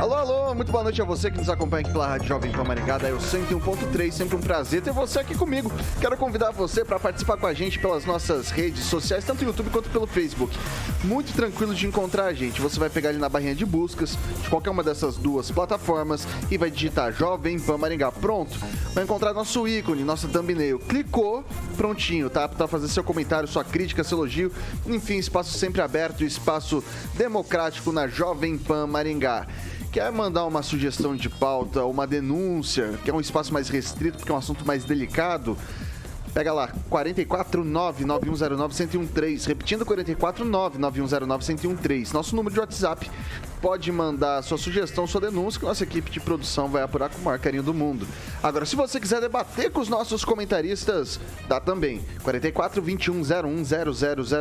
Alô, alô, muito boa noite a você que nos acompanha aqui pela Rádio Jovem Pan Maringá, da Eu 101.3, sempre um prazer ter você aqui comigo. Quero convidar você para participar com a gente pelas nossas redes sociais, tanto no YouTube quanto pelo Facebook. Muito tranquilo de encontrar a gente. Você vai pegar ali na barrinha de buscas de qualquer uma dessas duas plataformas e vai digitar Jovem Pan Maringá. Pronto. Vai encontrar nosso ícone, nossa thumbnail. Clicou, prontinho, tá? Para fazer seu comentário, sua crítica, seu elogio. Enfim, espaço sempre aberto, espaço democrático na Jovem Pan Maringá. Quer mandar uma sugestão de pauta, uma denúncia, que é um espaço mais restrito, porque é um assunto mais delicado? Pega lá, 449-9109-1013. Repetindo, 449-9109-1013. Nosso número de WhatsApp. Pode mandar sua sugestão, sua denúncia, que nossa equipe de produção vai apurar com o maior carinho do mundo. Agora, se você quiser debater com os nossos comentaristas, dá também. 44 21 01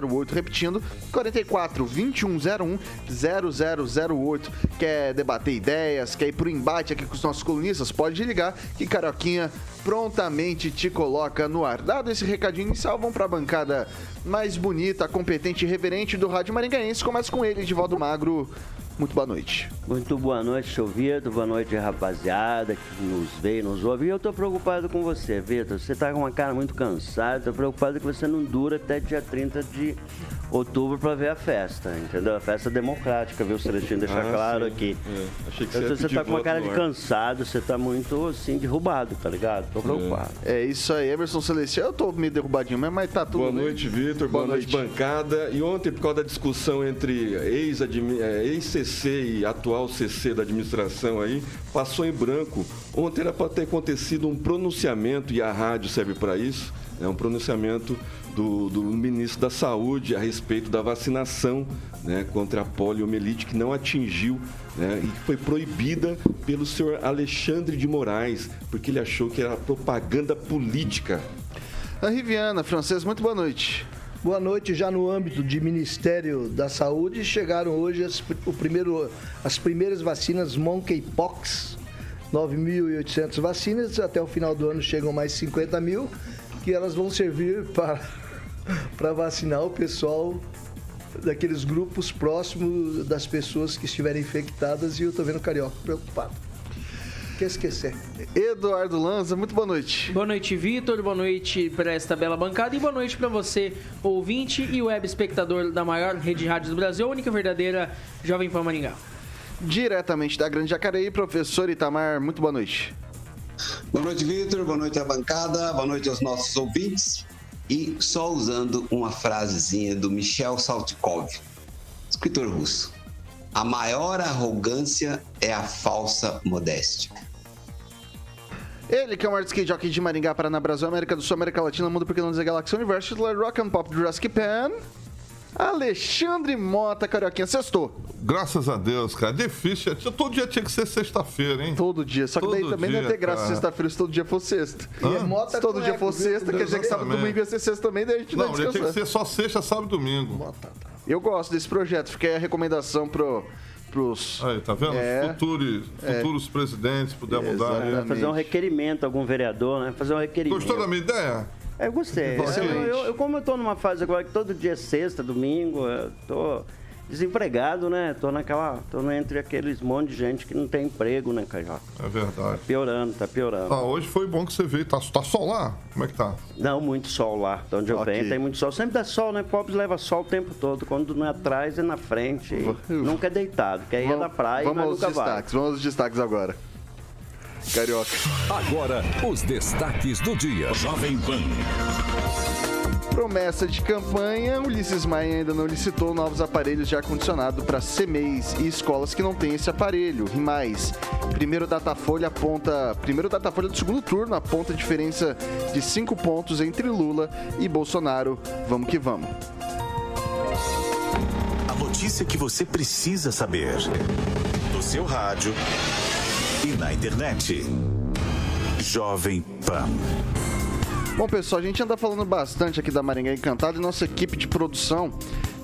0008. Repetindo, 44 21 01 0008. Quer debater ideias, quer ir pro embate aqui com os nossos colunistas? Pode ligar que Caroquinha prontamente te coloca no ar. Dado esse recadinho inicial, vamos para a bancada mais bonita, competente e reverente do Rádio Maringaense. Começa com ele, Edivaldo Magro. Muito boa noite. Muito boa noite, seu Vitor. Boa noite, rapaziada que nos vê e nos ouve. E eu tô preocupado com você, Vitor. Você tá com uma cara muito cansada. Tô preocupado que você não dura até dia 30 de outubro para ver a festa, entendeu? A festa democrática, viu, Celestino? Deixar ah, claro sim. aqui. É. Achei que você, você tá com uma cara de cansado, você tá muito, assim, derrubado, tá ligado? Tô preocupado. É, é isso aí, Emerson Celestino. Eu tô meio derrubadinho mesmo, mas tá tudo Boa noite, Vitor. Boa, Boa noite, noite, bancada. E ontem, por causa da discussão entre ex-CC é, e atual CC da administração aí, passou em branco. Ontem era para ter acontecido um pronunciamento, e a rádio serve para isso, é um pronunciamento do, do, ministro da Saúde a respeito da vacinação né, contra a poliomielite, que não atingiu né, e foi proibida pelo senhor Alexandre de Moraes, porque ele achou que era propaganda política. A Riviana, francês, muito boa noite. Boa noite. Já no âmbito de Ministério da Saúde, chegaram hoje as, o primeiro, as primeiras vacinas Monkeypox. 9.800 vacinas, até o final do ano chegam mais 50 mil, que elas vão servir para para vacinar o pessoal daqueles grupos próximos das pessoas que estiverem infectadas e eu tô vendo o Carioca preocupado. Quer esquecer. Eduardo Lanza, muito boa noite. Boa noite, Vitor. Boa noite para esta bela bancada e boa noite para você, ouvinte e web espectador da maior rede de rádios do Brasil, a única verdadeira Jovem Pan Maringá. Diretamente da Grande Jacareí, professor Itamar, muito boa noite. Boa noite, Vitor. Boa noite à bancada. Boa noite aos nossos ouvintes. E só usando uma frasezinha do Michel Saltykov, escritor russo. A maior arrogância é a falsa modéstia. Ele que é o maior skate jockey de Maringá, Paraná, Brasil, América do Sul, América Latina, Mundo Pequeno da Galáxia, Universo, Rock and Pop, Jurassic Pan. Alexandre Mota, Carioquinha, sextou. Graças a Deus, cara. Difícil. Todo dia tinha que ser sexta-feira, hein? Todo dia. Só que todo daí também dia, não ia ter graça sexta-feira se todo dia fosse sexta. E é Mota se todo dia fosse sexta, quer dizer que sábado e domingo ia ser sexta também, daí a gente não, não ia ter que ser só sexta, sábado e domingo. Mota, tá. Eu gosto desse projeto. Fiquei a recomendação pro pros. Aí, tá vendo? É, futuros, é. futuros presidentes puder mudar. Aí. Fazer um requerimento, algum vereador, né? Fazer um requerimento. Gostou da minha ideia? Eu gostei. Eu, eu, eu, como eu tô numa fase agora que todo dia é sexta, domingo, eu tô desempregado, né? Tô naquela. tô entre aqueles monte de gente que não tem emprego, né, Cajó? É verdade. Tá piorando, tá piorando. Ah, hoje foi bom que você veio. Tá, tá sol lá? Como é que tá? Não, muito sol lá. De onde eu venho tem muito sol. Sempre dá sol, né? Pobres leva sol o tempo todo. Quando não é atrás, é na frente. nunca é deitado. Quer ir na praia vamos mas aos nunca destaques, vai. Vamos aos destaques agora. Carioca. Agora, os destaques do dia. Jovem Pan. Promessa de campanha, Ulisses Maia ainda não licitou novos aparelhos de ar-condicionado para CMEs e escolas que não têm esse aparelho. E mais, primeiro Datafolha aponta, primeiro Datafolha do segundo turno aponta diferença de 5 pontos entre Lula e Bolsonaro. Vamos que vamos. A notícia que você precisa saber. No seu rádio e na internet. Jovem Pan. Bom, pessoal, a gente anda falando bastante aqui da Maringá Encantada e nossa equipe de produção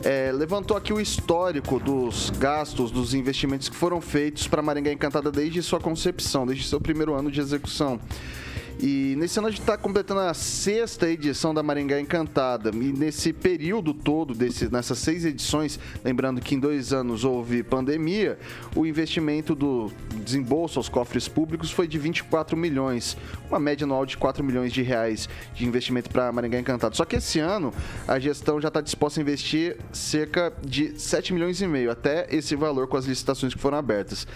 é, levantou aqui o histórico dos gastos, dos investimentos que foram feitos para Maringá Encantada desde sua concepção, desde seu primeiro ano de execução. E nesse ano a gente está completando a sexta edição da Maringá Encantada. E nesse período todo, desse, nessas seis edições, lembrando que em dois anos houve pandemia, o investimento do desembolso aos cofres públicos foi de 24 milhões, uma média anual de 4 milhões de reais de investimento para Maringá Encantada. Só que esse ano a gestão já está disposta a investir cerca de 7 milhões e meio, até esse valor com as licitações que foram abertas.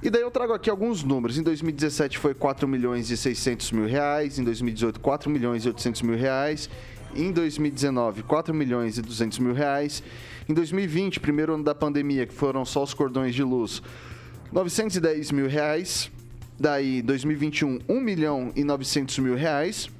E daí eu trago aqui alguns números. Em 2017 foi 4 milhões e 600 mil reais, em 2018 4 milhões e 800 mil reais, em 2019 4 milhões e 200 mil reais, em 2020, primeiro ano da pandemia, que foram só os cordões de luz, 910 mil reais, daí 2021 1 milhão e 900 mil reais,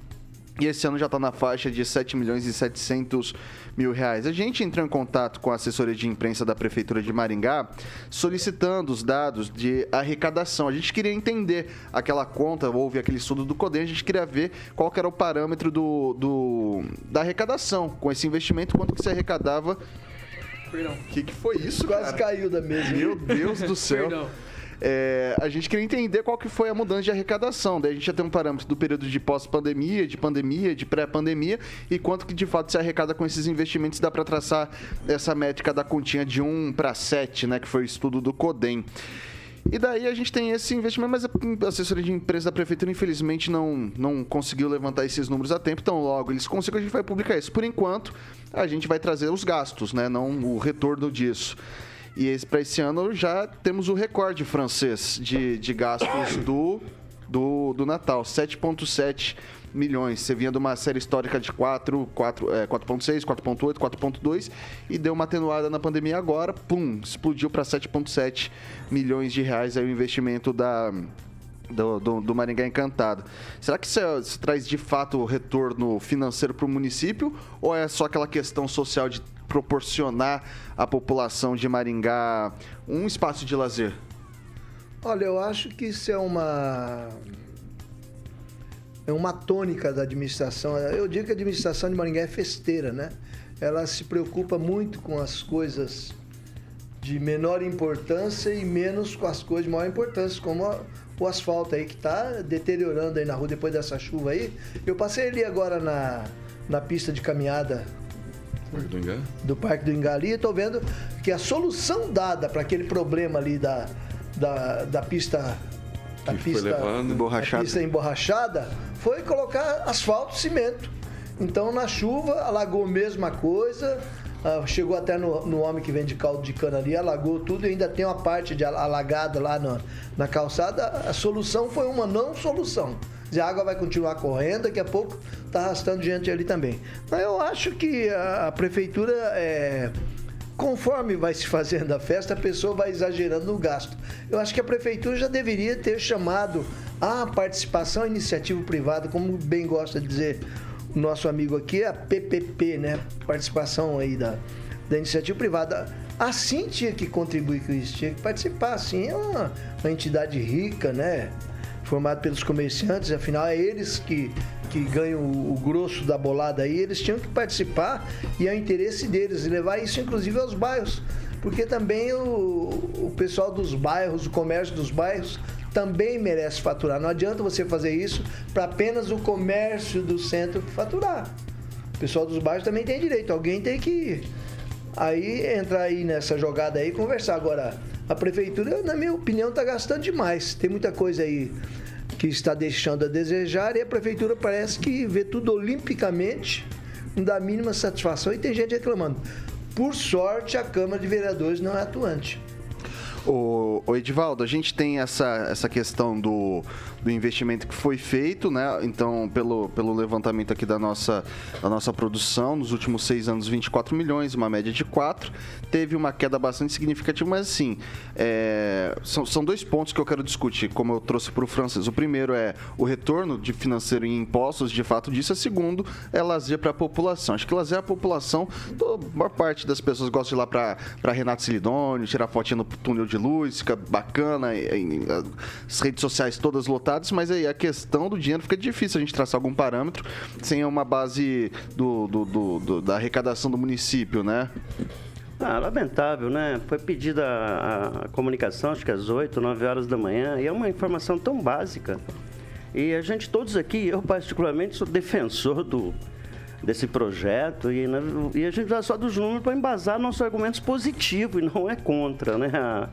e esse ano já está na faixa de 7 milhões e 700 mil reais. A gente entrou em contato com a assessoria de imprensa da Prefeitura de Maringá, solicitando os dados de arrecadação. A gente queria entender aquela conta, houve aquele estudo do CODEM, a gente queria ver qual que era o parâmetro do, do da arrecadação com esse investimento, quanto que se arrecadava. Perdão. O que, que foi isso, Quase cara? caiu da mesa. Meu Deus do céu. Perdão. É, a gente queria entender qual que foi a mudança de arrecadação. Daí a gente já tem um parâmetro do período de pós-pandemia, de pandemia, de pré-pandemia e quanto que de fato se arrecada com esses investimentos. Dá para traçar essa métrica da continha de 1 para 7, né, que foi o estudo do CODEM. E daí a gente tem esse investimento, mas a assessoria de empresa da prefeitura, infelizmente, não, não conseguiu levantar esses números a tempo. Então, logo eles conseguem, a gente vai publicar isso. Por enquanto, a gente vai trazer os gastos, né? Não o retorno disso. E para esse ano já temos o recorde francês de, de gastos do, do, do Natal, 7,7 milhões. Você vinha de uma série histórica de 4, 4, é, 4.6, 4.8, 4.2 e deu uma atenuada na pandemia agora, pum, explodiu para 7.7 milhões de reais aí o investimento da do, do, do Maringá Encantado. Será que isso, é- isso traz de fato retorno financeiro para o município ou é só aquela questão social de proporcionar à população de Maringá um espaço de lazer? Olha, eu acho que isso é uma é uma tônica da administração. Eu digo que a administração de Maringá é festeira, né? Ela se preocupa muito com as coisas de menor importância e menos com as coisas de maior importância, como a- o asfalto aí que está deteriorando aí na rua depois dessa chuva aí. Eu passei ali agora na, na pista de caminhada Do Ingá? do Parque do Ingali, estou vendo que a solução dada para aquele problema ali da, da, da pista da Que pista, levado. Emborrachada. a pista emborrachada foi colocar asfalto e cimento. Então na chuva alagou a mesma coisa, ah, chegou até no, no homem que vende caldo de cana ali, alagou tudo e ainda tem uma parte de ala- alagada lá na, na calçada. A solução foi uma não solução. Dizer, A água vai continuar correndo, daqui a pouco está arrastando gente ali também. Mas eu acho que a, a prefeitura é, conforme vai se fazendo a festa, a pessoa vai exagerando no gasto. Eu acho que a prefeitura já deveria ter chamado a participação à iniciativa privada, como bem gosta de dizer o nosso amigo aqui, a PPP, né? Participação aí da, da iniciativa privada. Assim tinha que contribuir com isso, tinha que participar. Assim é uma, uma entidade rica, né? Formada pelos comerciantes, afinal é eles que, que ganham o, o grosso da bolada aí, eles tinham que participar e é o interesse deles, levar isso inclusive aos bairros. Porque também o, o pessoal dos bairros, o comércio dos bairros, também merece faturar. Não adianta você fazer isso para apenas o comércio do centro faturar. O pessoal dos bairros também tem direito. Alguém tem que aí entrar aí nessa jogada aí e conversar. Agora, a prefeitura, na minha opinião, está gastando demais. Tem muita coisa aí que está deixando a desejar e a prefeitura parece que vê tudo olimpicamente, não dá a mínima satisfação e tem gente reclamando. Por sorte, a Câmara de Vereadores não é atuante. O, Edivaldo, a gente tem essa, essa questão do, do investimento que foi feito, né? Então, pelo, pelo levantamento aqui da nossa, da nossa produção, nos últimos seis anos, 24 milhões, uma média de 4. Teve uma queda bastante significativa, mas assim, é, são, são dois pontos que eu quero discutir, como eu trouxe para o francês. O primeiro é o retorno de financeiro em impostos, de fato disso. A segundo é lazer para a população. Acho que lazer a população, a maior parte das pessoas gosta de ir lá para Renato Silidônio, tirar fotinha no túnel de luz, fica bacana, as redes sociais todas lotadas, mas aí a questão do dinheiro fica difícil a gente traçar algum parâmetro sem uma base do, do, do, do da arrecadação do município, né? Ah, lamentável, né? Foi pedida a, a, comunicação, acho que às 8, 9 horas da manhã, e é uma informação tão básica. E a gente, todos aqui, eu particularmente, sou defensor do, desse projeto e, né, e a gente vai só dos números para embasar nossos argumentos positivos e não é contra né, a,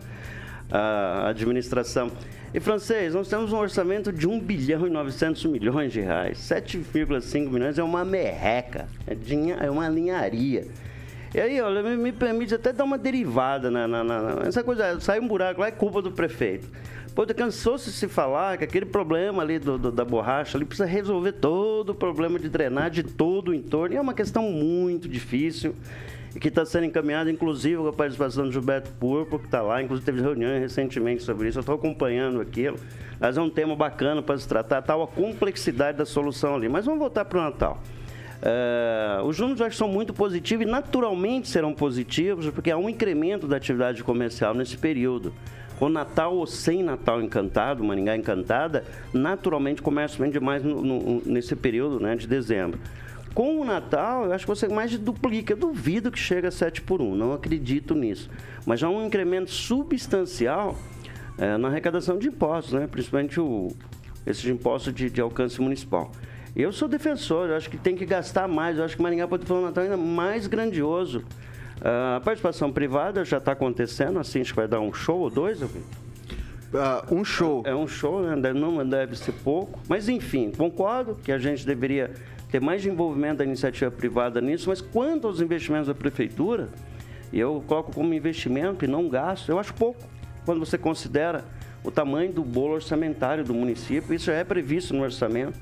a administração. E, francês, nós temos um orçamento de 1 bilhão e 900 milhões de reais. 7,5 milhões é uma merreca, é, é uma linharia. E aí, olha, me, me permite até dar uma derivada na, na, na, essa coisa, sai um buraco lá, é culpa do prefeito. Pô, cansou-se se falar que aquele problema ali do, do, da borracha ali precisa resolver todo o problema de drenagem de todo o entorno. E é uma questão muito difícil e que está sendo encaminhada, inclusive com a participação do Gilberto Purpo, que está lá, inclusive teve reuniões recentemente sobre isso. Eu estou acompanhando aquilo. Mas é um tema bacana para se tratar, tal a complexidade da solução ali. Mas vamos voltar para o Natal. Uh, os números são muito positivos e naturalmente serão positivos, porque há um incremento da atividade comercial nesse período. Com Natal ou sem Natal encantado, Maringá encantada, naturalmente o comércio vende mais no, no, nesse período né, de dezembro. Com o Natal, eu acho que você mais duplica. Eu duvido que chegue a 7 por 1, não acredito nisso. Mas já um incremento substancial é, na arrecadação de impostos, né? principalmente o, esses impostos de, de alcance municipal. Eu sou defensor, eu acho que tem que gastar mais. Eu acho que Maringá pode ter um Natal ainda mais grandioso. Uh, a participação privada já está acontecendo, assim, acho que vai dar um show ou dois, eu Uh, um show. É, é um show, né? não deve ser pouco. Mas, enfim, concordo que a gente deveria ter mais envolvimento da iniciativa privada nisso, mas quanto aos investimentos da prefeitura, eu coloco como investimento e não gasto, eu acho pouco. Quando você considera o tamanho do bolo orçamentário do município, isso já é previsto no orçamento.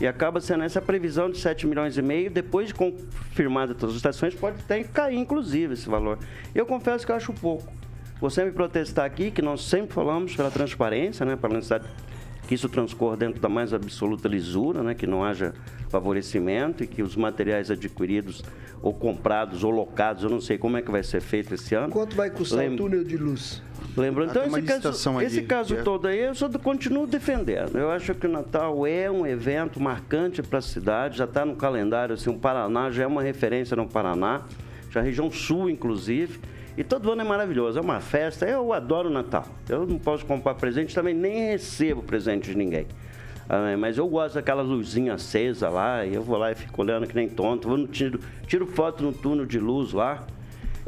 E acaba sendo essa previsão de 7 milhões e meio, depois de confirmada todas as estações, pode até cair, inclusive, esse valor. Eu confesso que eu acho pouco. Vou sempre protestar aqui, que nós sempre falamos pela transparência, né, pela necessidade que isso transcorra dentro da mais absoluta lisura, né, que não haja favorecimento e que os materiais adquiridos ou comprados ou locados, eu não sei como é que vai ser feito esse ano. Quanto vai custar Lem... o túnel de luz? Lembrando, então, esse caso, esse caso é. todo aí, eu só continuo defendendo. Eu acho que o Natal é um evento marcante para a cidade, já está no calendário, assim, o Paraná já é uma referência no Paraná, já a região sul, inclusive. E todo ano é maravilhoso, é uma festa. Eu adoro o Natal. Eu não posso comprar presente, também nem recebo presente de ninguém. Ah, mas eu gosto daquela luzinha acesa lá, e eu vou lá e fico olhando que nem tonto. Vou no, tiro, tiro foto no túnel de luz lá.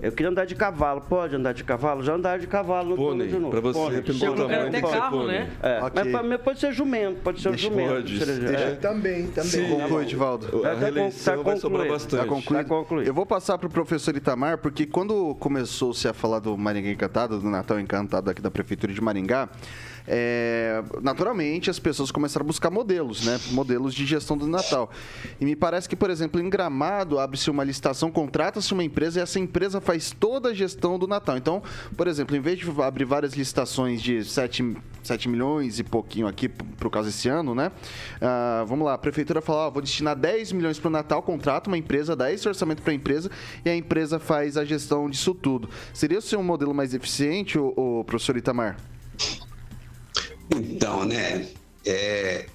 Eu queria andar de cavalo. Pode andar de cavalo? Já andar de cavalo no pônei, de novo. Pra você, pônei. pelo tamanho, até carro, né? É, okay. mas, mas, pode ser jumento, pode ser Deixa, jumento. Pode. Deixa, é. Também, também. Sim, conclui, Edivaldo. A reeleição tá vai sobrar bastante. Tá concluído. Eu vou passar para o professor Itamar, porque quando começou-se a falar do Maringá Encantado, do Natal Encantado aqui da Prefeitura de Maringá, é, naturalmente as pessoas começaram a buscar modelos, né? Modelos de gestão do Natal. E me parece que, por exemplo, em Gramado abre-se uma licitação, contrata-se uma empresa e essa empresa faz toda a gestão do Natal. Então, por exemplo, em vez de abrir várias licitações de 7, 7 milhões e pouquinho aqui por causa desse ano, né? Ah, vamos lá, a prefeitura fala, vou destinar 10 milhões para o Natal, contrata uma empresa, dá esse orçamento para a empresa e a empresa faz a gestão disso tudo. Seria o seu modelo mais eficiente, o, o professor Itamar? Então, né? É,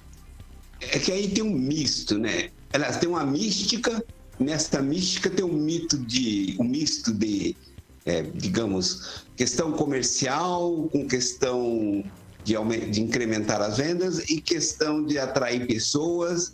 é que aí tem um misto, né? Elas tem uma mística, nessa mística tem um mito de um misto de, é, digamos, questão comercial com questão de, de, incrementar as vendas e questão de atrair pessoas.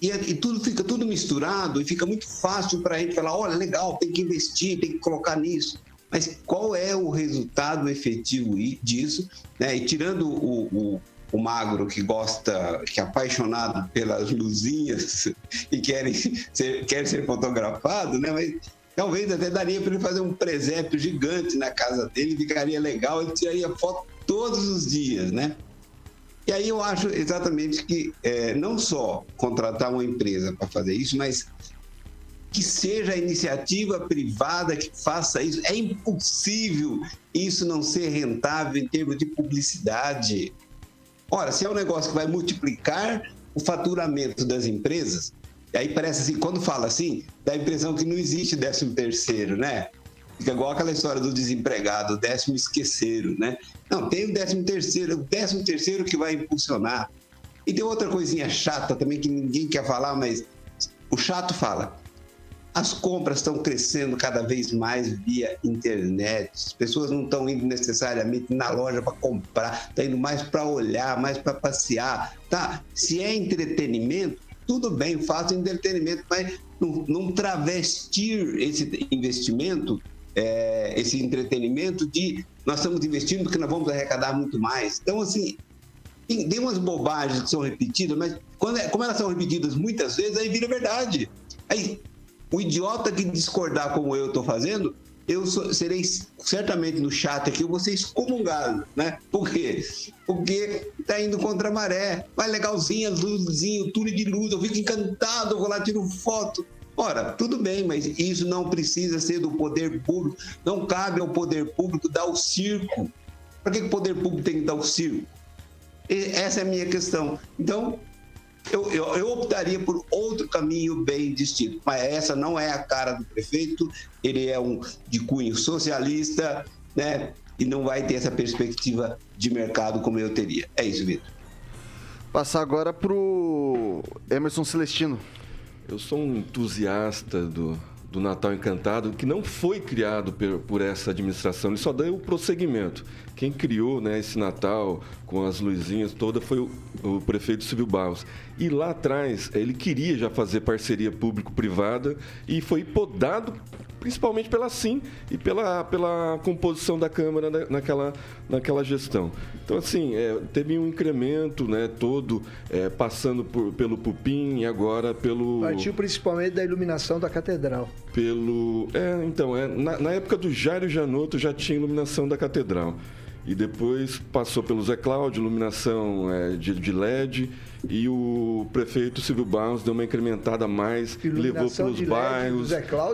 E, e tudo fica tudo misturado e fica muito fácil para a gente falar, olha, legal, tem que investir, tem que colocar nisso. Mas qual é o resultado efetivo disso? Né? E tirando o, o, o, magro que gosta, que é apaixonado pelas luzinhas e quer ser, quer ser fotografado, né? Mas Talvez até daria para ele fazer um presépio gigante na casa dele, ficaria legal, ele tiraria foto todos os dias, né? E aí eu acho exatamente que é, não só contratar uma empresa para fazer isso, mas que seja a iniciativa privada que faça isso. É impossível isso não ser rentável em termos de publicidade. Ora, se é um negócio que vai multiplicar o faturamento das empresas, aí parece assim, quando fala assim, dá a impressão que não existe décimo terceiro, né? Fica igual aquela história do desempregado, décimo esqueceram, né? Não, tem o décimo terceiro, o décimo terceiro que vai impulsionar. E tem outra coisinha chata também que ninguém quer falar, mas o chato fala. As compras estão crescendo cada vez mais via internet. As pessoas não estão indo necessariamente na loja para comprar, estão indo mais para olhar, mais para passear. Tá? Se é entretenimento, tudo bem, faça entretenimento, mas não, não travestir esse investimento, é, esse entretenimento de nós estamos investindo porque nós vamos arrecadar muito mais. Então, assim, tem, tem umas bobagens que são repetidas, mas quando, é, como elas são repetidas muitas vezes, aí vira verdade. Aí o idiota que discordar como eu estou fazendo, eu serei certamente no chat aqui, eu vou ser excomungado, né? Por quê? Porque tá indo contra a maré. Vai legalzinho, luzzinho, túnel de luz, eu fico encantado, eu vou lá, tiro foto. Ora, tudo bem, mas isso não precisa ser do poder público. Não cabe ao poder público dar o circo. Para que o poder público tem que dar o circo? Essa é a minha questão. Então, eu, eu, eu, optaria por outro caminho bem distinto. Mas essa não é a cara do prefeito, ele é um de cunho socialista, né? E não vai ter essa perspectiva de mercado como eu teria. É isso, Vitor. Passar agora para o Emerson Celestino. Eu sou um entusiasta do, do Natal Encantado, que não foi criado por, por, essa administração, ele só deu o prosseguimento. Quem criou né, esse Natal com as luzinhas toda foi o, o prefeito Silvio Barros. E lá atrás, ele queria já fazer parceria público-privada e foi podado principalmente pela SIM e pela, pela composição da Câmara naquela, naquela gestão. Então, assim, é, teve um incremento né, todo, é, passando por, pelo Pupim e agora pelo... Partiu principalmente da iluminação da Catedral. Pelo... É, então, é, na, na época do Jairo Janotto já tinha iluminação da Catedral e depois passou pelo Zé Cláudio, iluminação é, de, de, LED, e o prefeito Silvio Barros deu uma incrementada a mais, levou para os bairros,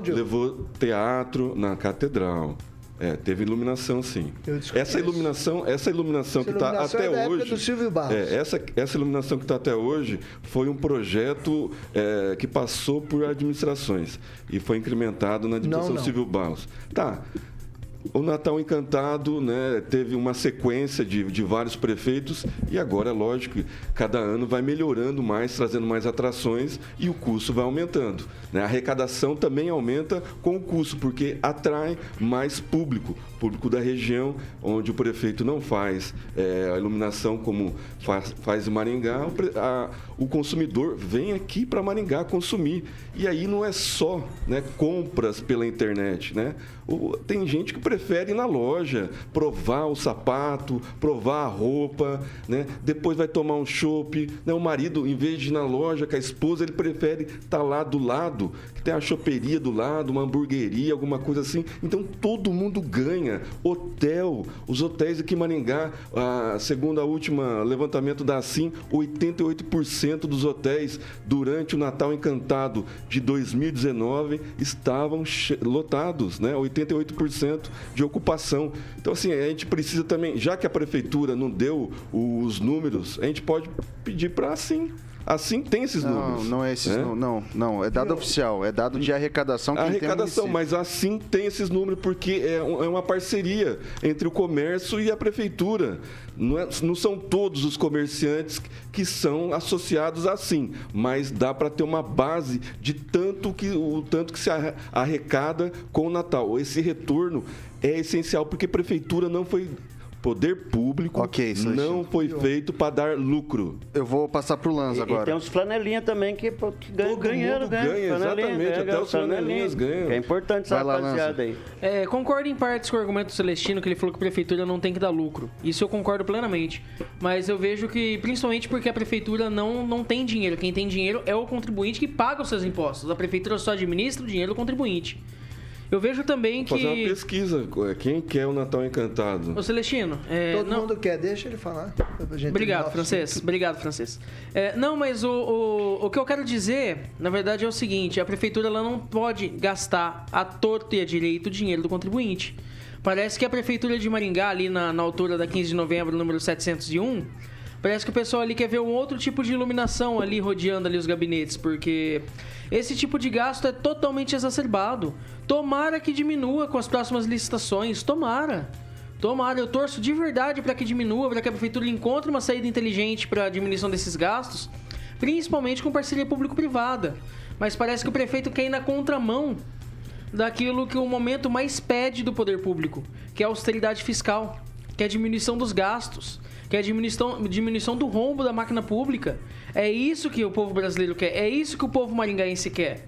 levou teatro na catedral. É, teve iluminação sim. Essa iluminação, essa iluminação essa que está até é hoje. É, essa, essa iluminação que está até hoje foi um projeto é, que passou por administrações e foi incrementado na administração não, não. Silvio Barros. Tá. O Natal Encantado né, teve uma sequência de, de vários prefeitos e agora, lógico, cada ano vai melhorando mais, trazendo mais atrações e o custo vai aumentando. Né? A arrecadação também aumenta com o custo, porque atrai mais público, público da região, onde o prefeito não faz é, a iluminação como faz, faz em Maringá, a, o consumidor vem aqui para Maringá consumir. E aí não é só né, compras pela internet, né? Tem gente que prefere ir na loja, provar o sapato, provar a roupa, né? Depois vai tomar um chopp. Né? O marido, em vez de ir na loja com a esposa, ele prefere estar tá lá do lado, que tem a choperia do lado, uma hamburgueria, alguma coisa assim. Então todo mundo ganha. Hotel, os hotéis aqui em Maringá, a, segundo a última levantamento da Assim, 88% dos hotéis durante o Natal Encantado de 2019 estavam lotados, né? 88% de ocupação. Então, assim, a gente precisa também, já que a prefeitura não deu os números, a gente pode pedir para assim Assim tem esses não, números. Não, é esses, né? não, não, não, é dado oficial, é dado de arrecadação que Arrecadação, tem mas assim tem esses números, porque é, é, uma parceria entre o comércio e a prefeitura. Não, é, não são todos os comerciantes que são associados assim, mas dá para ter uma base de tanto que o tanto que se arrecada com o Natal. Esse retorno é essencial, porque a prefeitura não foi poder público okay, não foi feito para dar lucro. Eu vou passar para o Lanz agora. E tem uns flanelinha também que, que ganha, ganhando, ganha. ganha exatamente, ganha, até os flanelinhas ganham. É importante essa Vai rapaziada aí. É, concordo em partes com o argumento do Celestino, que ele falou que a prefeitura não tem que dar lucro. Isso eu concordo plenamente. Mas eu vejo que, principalmente porque a prefeitura não, não tem dinheiro. Quem tem dinheiro é o contribuinte que paga os seus impostos. A prefeitura só administra o dinheiro do contribuinte. Eu vejo também que. Fazer uma pesquisa. é, Quem quer o Natal Encantado? Ô Celestino, é, Todo não- mundo quer, deixa ele falar. Obrigado, francês. assunto. Obrigado, francês. É, não, mas o, o, o que eu quero dizer, na verdade, é o seguinte: a prefeitura ela não pode gastar a torto e a direito o dinheiro do contribuinte. Parece que a prefeitura de Maringá, ali na, na altura da 15 de novembro, número 701, parece que o pessoal ali quer ver um outro tipo de iluminação ali rodeando ali os gabinetes, porque esse tipo de gasto é totalmente exacerbado. Tomara que diminua com as próximas licitações, tomara. Tomara, eu torço de verdade para que diminua, para que a prefeitura encontre uma saída inteligente para a diminuição desses gastos, principalmente com parceria público-privada. Mas parece que o prefeito quer ir na contramão daquilo que o momento mais pede do poder público, que é a austeridade fiscal, que é a diminuição dos gastos, que é a diminuição, diminuição do rombo da máquina pública. É isso que o povo brasileiro quer, é isso que o povo maringaense quer.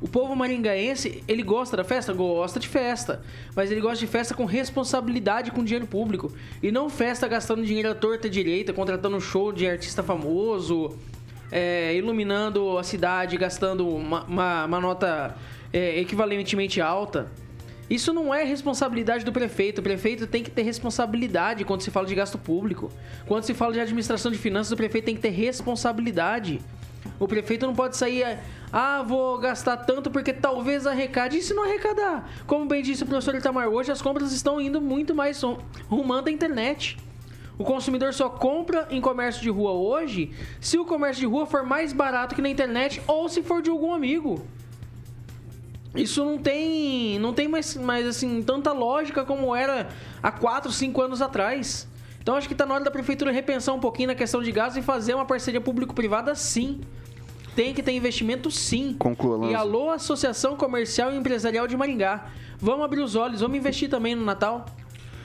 O povo maringaense, ele gosta da festa? Gosta de festa. Mas ele gosta de festa com responsabilidade com dinheiro público. E não festa gastando dinheiro à torta direita, contratando um show de artista famoso, é, iluminando a cidade, gastando uma, uma- uma nota é, equivalentemente alta. Isso não é responsabilidade do prefeito. O prefeito tem que ter responsabilidade quando se fala de gasto público. Quando se fala de administração de finanças, o prefeito tem que ter responsabilidade. O prefeito não pode sair, ah, vou gastar tanto porque talvez arrecade. E se não arrecadar? Como bem disse o professor Itamar, hoje as compras estão indo muito mais rum- rumando a internet. O consumidor só compra em comércio de rua hoje se o comércio de rua for mais barato que na internet ou se for de algum amigo. Isso não tem, não tem mais, mais assim tanta lógica como era há 4, 5 anos atrás. Então acho que está na hora da prefeitura repensar um pouquinho na questão de gás e fazer uma parceria público-privada sim. Tem que ter investimento sim. Conclua, Lanza. E alô, Associação Comercial e Empresarial de Maringá. Vamos abrir os olhos, vamos investir também no Natal.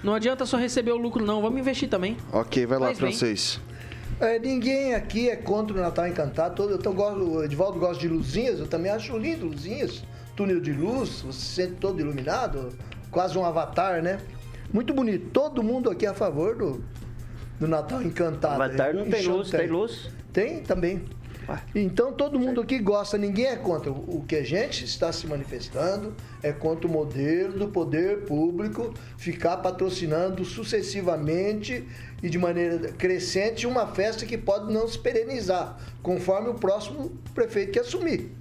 Não adianta só receber o lucro, não. Vamos investir também. Ok, vai lá, Faz bem. francês. É, ninguém aqui é contra o Natal Encantado. Todo, eu tô, gosto, o Edvaldo gosta de luzinhas, eu também acho lindo luzinhas. Túnel de luz, você se sente todo iluminado, quase um avatar, né? Muito bonito. Todo mundo aqui a favor do, do Natal Encantado. Avatar não tem luz, tem luz? Tem também. Então todo mundo aqui gosta, ninguém é contra. O que a gente está se manifestando é contra o modelo do poder público ficar patrocinando sucessivamente e de maneira crescente uma festa que pode não se perenizar, conforme o próximo prefeito que assumir.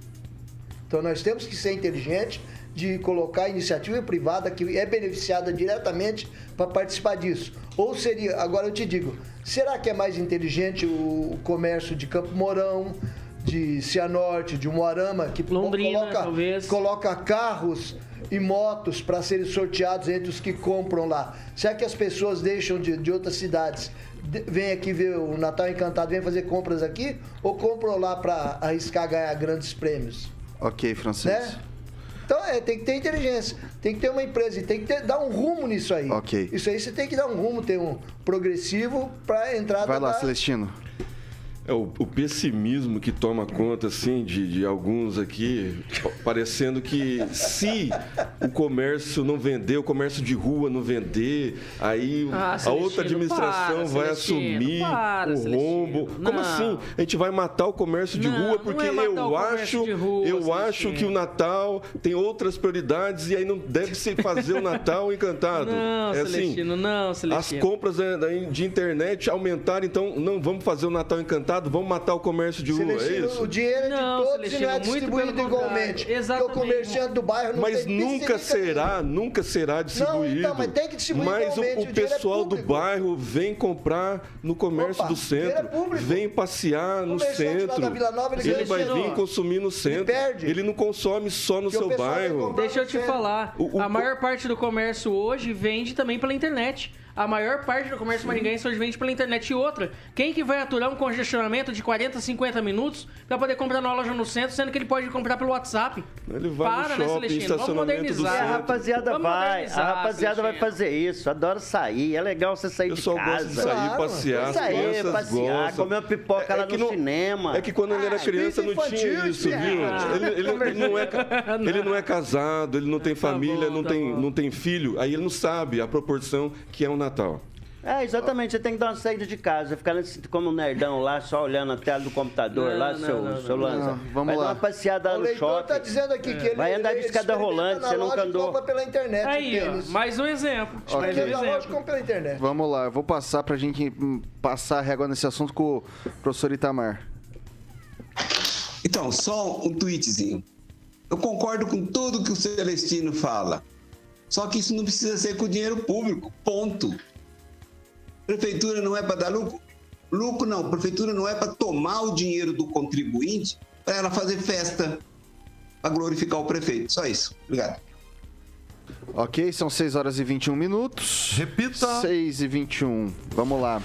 Então nós temos que ser inteligentes de colocar a iniciativa privada que é beneficiada diretamente para participar disso. Ou seria, agora eu te digo, será que é mais inteligente o comércio de Campo Mourão, de Cianorte, de Moarama, que Londrina, coloca, talvez. coloca carros e motos para serem sorteados entre os que compram lá? Será que as pessoas deixam de, de outras cidades? de- Vêm aqui ver o Natal Encantado, vêm fazer compras aqui ou compram lá para arriscar ganhar grandes prêmios? Ok, francês. né? Então é, tem que ter inteligência, tem que ter uma empresa e tem que ter- dar um rumo nisso aí. Ok. Isso aí você tem que dar um rumo, ter um progressivo para a entrada Vai lá, da... Celestino. É o, o pessimismo que toma conta, assim, de, de alguns aqui, parecendo que se o comércio não vender, o comércio de rua não vender, aí Ah, a outra administração para, vai assumir para, o rombo. Como Não. assim? A gente vai matar o comércio de Não, rua não porque é eu acho, rua, eu Celestino. acho que o Natal tem outras prioridades e aí não deve se fazer o Natal encantado. Não, é assim, Celestino, não, as Celestino. compras eh, da- de internet aumentaram, então não vamos fazer o Natal encantado, vamos matar o comércio de rua, é isso? o dinheiro é de Não, todos Celestino, e não é muito distribuído igualmente. Porque Exatamente. o comerciante do bairro não Mas tem nunca será, nunca será distribuído. então, mas tem que distribuir Mas o, o o é pessoal do público. bairro vem comprar no comércio Opa, do o dinheiro é centro, público. vem passear no centro. Nova, ele ele vai vir consumir no centro. perde. Ele não consome só no Porque o seu bairro. Deixa eu te falar, O- o- a maior parte do comércio hoje vende também pela internet. A maior parte do comércio maringaense hoje vende pela internet. E outra, quem que vai aturar um congestionamento de 40, 50 minutos pra poder comprar numa loja no centro, sendo que ele pode comprar pelo WhatsApp? Ele vai Para, no né, shopping, Celestino? Vamos estacionamento do modernizar. É, a rapaziada Vamos vai, modernizar, a rapaziada vai fazer isso, adora sair, é legal você sair Eu de só casa. gosto de sair, Claro, passear, as sair, passear, gostam. comer uma pipoca lá no não- cinema. É que quando ele era Ah, criança não tinha isso, viu? Ele, ele- ele não é, ele não é casado, ele não tem família, bom, não, tá tem, não tem filho, aí ele não sabe a proporção que é o Natal. É, exatamente. Você tem que dar uma saída de casa, ficar nesse- como um nerdão lá, só olhando a tela do computador Não, lá, não, seu, não, seu não, Lanza. não. Vamos Vai lá. dar uma passeada O lá no leitor shopping. tá dizendo aqui que ele Vai andar de escada rolante, você nunca e andou. compra pela internet Aí, ó, mais um exemplo. Ok. Mais um loja exemplo. compra pela internet. Vamos lá, eu vou passar pra gente hum, passar a régua nesse assunto com o professor Itamar. Então, só um tweetzinho. Eu concordo com tudo que o Celestino fala. Só que isso não precisa ser com dinheiro público. Ponto. Prefeitura não é para dar lucro. Lucro não. Prefeitura não é para tomar o dinheiro do contribuinte para ela fazer festa para glorificar o prefeito. Só isso. Obrigado. Ok, são 6 horas e 21 minutos. Repita. 6 e 21. Vamos lá.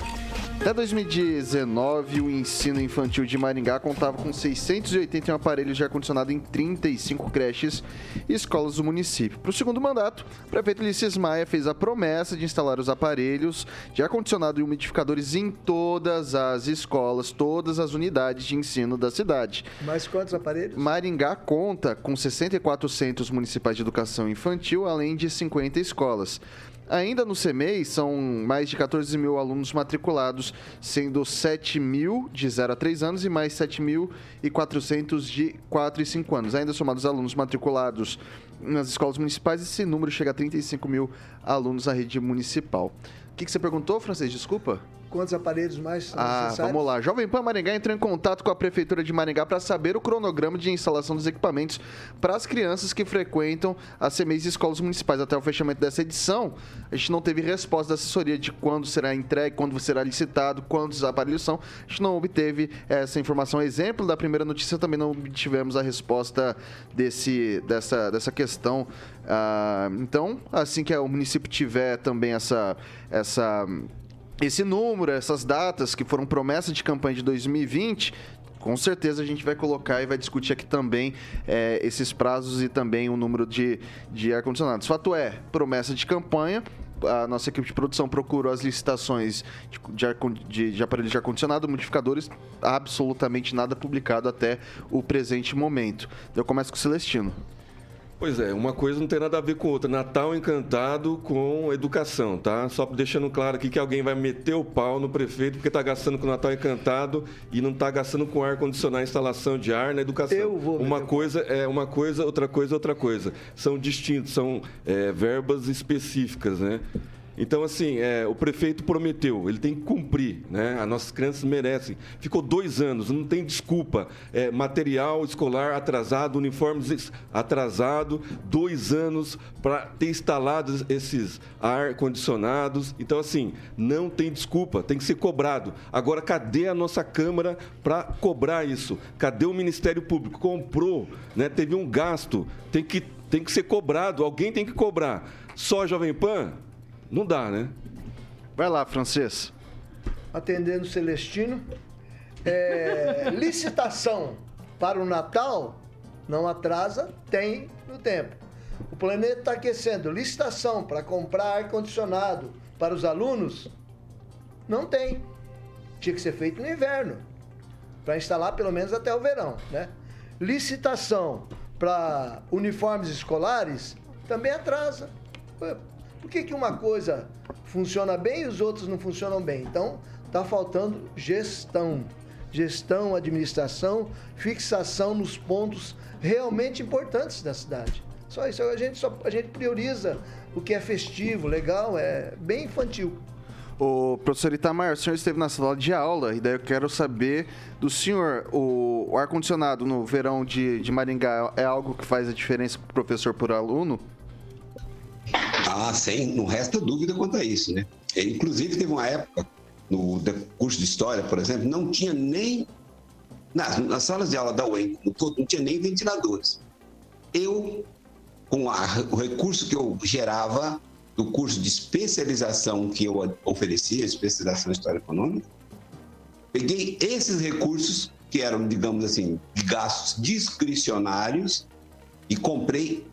Até 2019, o ensino infantil de Maringá contava com 681 aparelhos de ar-condicionado em 35 creches e escolas do município. Para o segundo mandato, o prefeito Ulisses Maia fez a promessa de instalar os aparelhos de ar-condicionado e umidificadores em todas as escolas, todas as unidades de ensino da cidade. Mais quantos aparelhos? Maringá conta com 64 centros municipais de educação infantil, além de 50 escolas. Ainda no CEMEI, são mais de 14 mil alunos matriculados, sendo 7 mil de 0 a 3 anos e mais 7.400 de 4 e 5 anos. Ainda somados alunos matriculados nas escolas municipais, esse número chega a 35 mil alunos na rede municipal. O que, que você perguntou, Francês? Desculpa. Quantos aparelhos mais são Ah, necessários? vamos lá. Jovem Pan Maringá entrou em contato com a Prefeitura de Maringá para saber o cronograma de instalação dos equipamentos para as crianças que frequentam as CMEs e escolas municipais. Até o fechamento dessa edição, a gente não teve resposta da assessoria de quando será entregue, quando será licitado, quantos aparelhos são. A gente não obteve essa informação. Exemplo da primeira notícia, também não obtivemos a resposta desse, dessa, dessa questão. Ah, então, assim que o município tiver também essa, essa esse número, essas datas que foram promessa de campanha de 2020, com certeza a gente vai colocar e vai discutir aqui também eh, esses prazos e também o número de, de ar-condicionados. Fato é, promessa de campanha. A nossa equipe de produção procurou as licitações de, de- de aparelhos de ar-condicionado, modificadores, absolutamente nada publicado até o presente momento. Eu começo com o Celestino. Pois é, uma coisa não tem nada a ver com outra. Natal encantado com educação, tá? Só deixando claro aqui que alguém vai meter o pau no prefeito porque está gastando com o Natal encantado e não está gastando com ar condicionar instalação de ar na educação. Eu vou Uma coisa é uma coisa, outra coisa é outra coisa. São distintos, são é, verbas específicas, né? Então, assim, é, o prefeito prometeu, ele tem que cumprir, né? As nossas crianças merecem. Ficou dois anos, não tem desculpa. É, material escolar atrasado, uniformes es- atrasado, dois anos para ter instalado esses ar-condicionados. Então, assim, não tem desculpa, tem que ser cobrado. Agora, cadê a nossa Câmara para cobrar isso? Cadê o Ministério Público? Comprou, né? teve um gasto, tem que, tem que ser cobrado, alguém tem que cobrar. Só a Jovem Pan? Não dá, né? Vai lá, francês. atendendo o Celestino. É, licitação para o Natal não atrasa, tem no tempo. O planeta está aquecendo. Licitação para comprar ar-condicionado para os alunos não tem. Tinha que ser feito no inverno para instalar pelo menos até o verão, né? Licitação para uniformes escolares também atrasa. Por que, que uma coisa funciona bem e os outros não funcionam bem? Então, está faltando gestão. Gestão, administração, fixação nos pontos realmente importantes da cidade. Só isso, a gente, só, a gente prioriza o que é festivo, legal, é bem infantil. O professor Itamar, o senhor esteve na sala de aula e daí eu quero saber do senhor, o, o ar-condicionado no verão de, de Maringá é algo que faz a diferença pro professor por aluno? Ah, sem, não resta dúvida quanto a isso, né? Inclusive, teve uma época, no curso de História, por exemplo, não tinha nem... Nas, nas salas de aula da UEM, como todo, não tinha nem ventiladores. Eu, com a- o recurso que eu gerava do curso de especialização que eu oferecia, especialização em História Econômica, peguei esses recursos, que eram, digamos assim, gastos discricionários, e comprei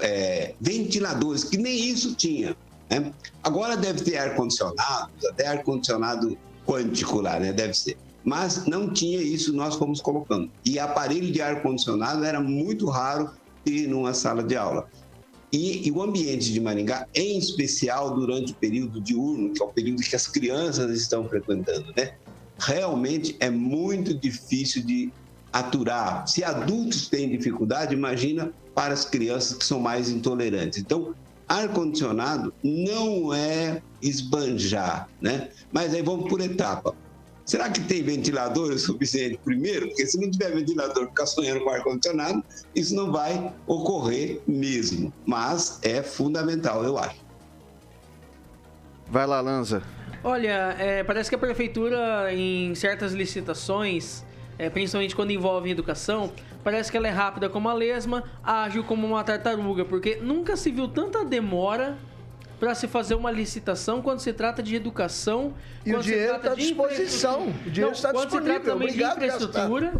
é, ventiladores, que nem isso tinha. né? Agora deve ter ar-condicionado, até ar-condicionado quântico lá, né? Deve ser. Mas não tinha isso, nós fomos colocando. E aparelho de ar-condicionado era muito raro ter numa sala de aula. E, e, o ambiente de Maringá, em especial durante o período diurno, que é o período que as crianças estão frequentando, né? Realmente é muito difícil de aturar. Se adultos têm dificuldade, imagina para as crianças que são mais intolerantes. Então, ar-condicionado não é esbanjar, né? Mas aí vamos por etapa. Será que tem ventilador suficiente primeiro? Porque se não tiver ventilador ficar sonhando com ar-condicionado, isso não vai ocorrer mesmo. Mas é fundamental, eu acho. Vai lá, Lanza. Olha, é, parece que a prefeitura, em certas licitações, é, principalmente quando envolve educação, parece que ela é rápida como a lesma, ágil como uma tartaruga, porque nunca se viu tanta demora para se fazer uma licitação quando se trata de educação. E o dinheiro está à disposição. O dinheiro Não, está quando disponível. se trata também Obrigado, de infraestrutura.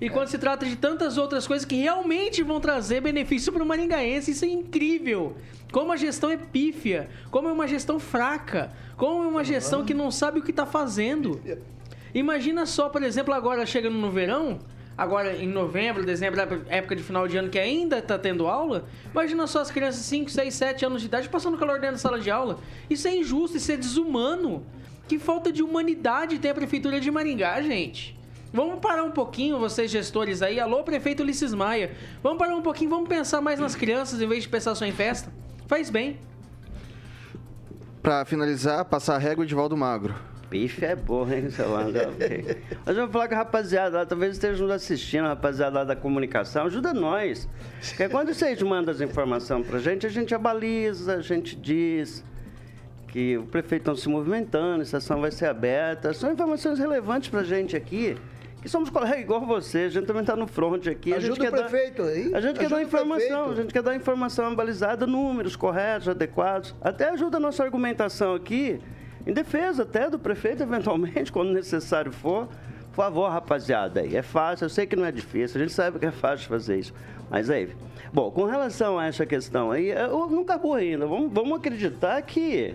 E quando se trata de tantas outras coisas que realmente vão trazer benefício para o maringaense, isso é incrível. Como a gestão é pífia, como é uma gestão fraca, como é uma gestão que não sabe o que está fazendo. Imagina só, por exemplo, agora chegando no verão, agora em novembro, dezembro, época de final de ano que ainda está tendo aula, imagina só as crianças de 5, 6, 7 anos de idade passando calor dentro da sala de aula. Isso é injusto, isso é desumano. Que falta de humanidade tem a prefeitura de Maringá, gente. Vamos parar um pouquinho, vocês gestores aí. Alô, prefeito Ulisses Maia. Vamos parar um pouquinho, vamos pensar mais nas crianças em vez de pensar só em festa. Faz bem. Para finalizar, passar a régua de Valdo Magro. Bicho é bom, hein, Celanda? Mas eu vou falar com a rapaziada lá, talvez estejam nos assistindo, a rapaziada lá da comunicação, ajuda nós. Porque quando vocês mandam as informações pra gente, a gente abaliza, a gente diz que o prefeito está se movimentando, a estação vai ser aberta. São informações relevantes pra gente aqui. Que somos colegas igual você, a gente também está no front aqui. Ajuda a gente o prefeito dar, aí. A gente quer dar informação, prefeito. a gente quer dar informação balizada, números corretos, adequados. Até ajuda a nossa argumentação aqui, em defesa até do prefeito, eventualmente, quando necessário for. Por favor, rapaziada, aí. É fácil, eu sei que não é difícil, a gente sabe que é fácil fazer isso. Mas aí, bom, com relação a essa questão aí, eu não acabou ainda. Vamos, vamos acreditar que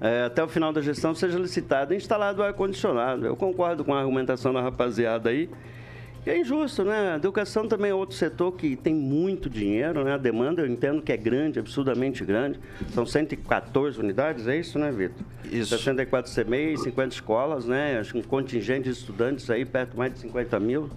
é, até o final da gestão seja licitado e instalado o ar-condicionado. Eu concordo com a argumentação da rapaziada aí. E é injusto, né? A educação também é outro setor que tem muito dinheiro, né? A demanda eu entendo que é grande, absurdamente grande. São 114 unidades, é isso, né, Vitor? Isso. 64 CMEI, 50 escolas, né? Acho que um contingente de estudantes aí, perto de mais de 50 mil.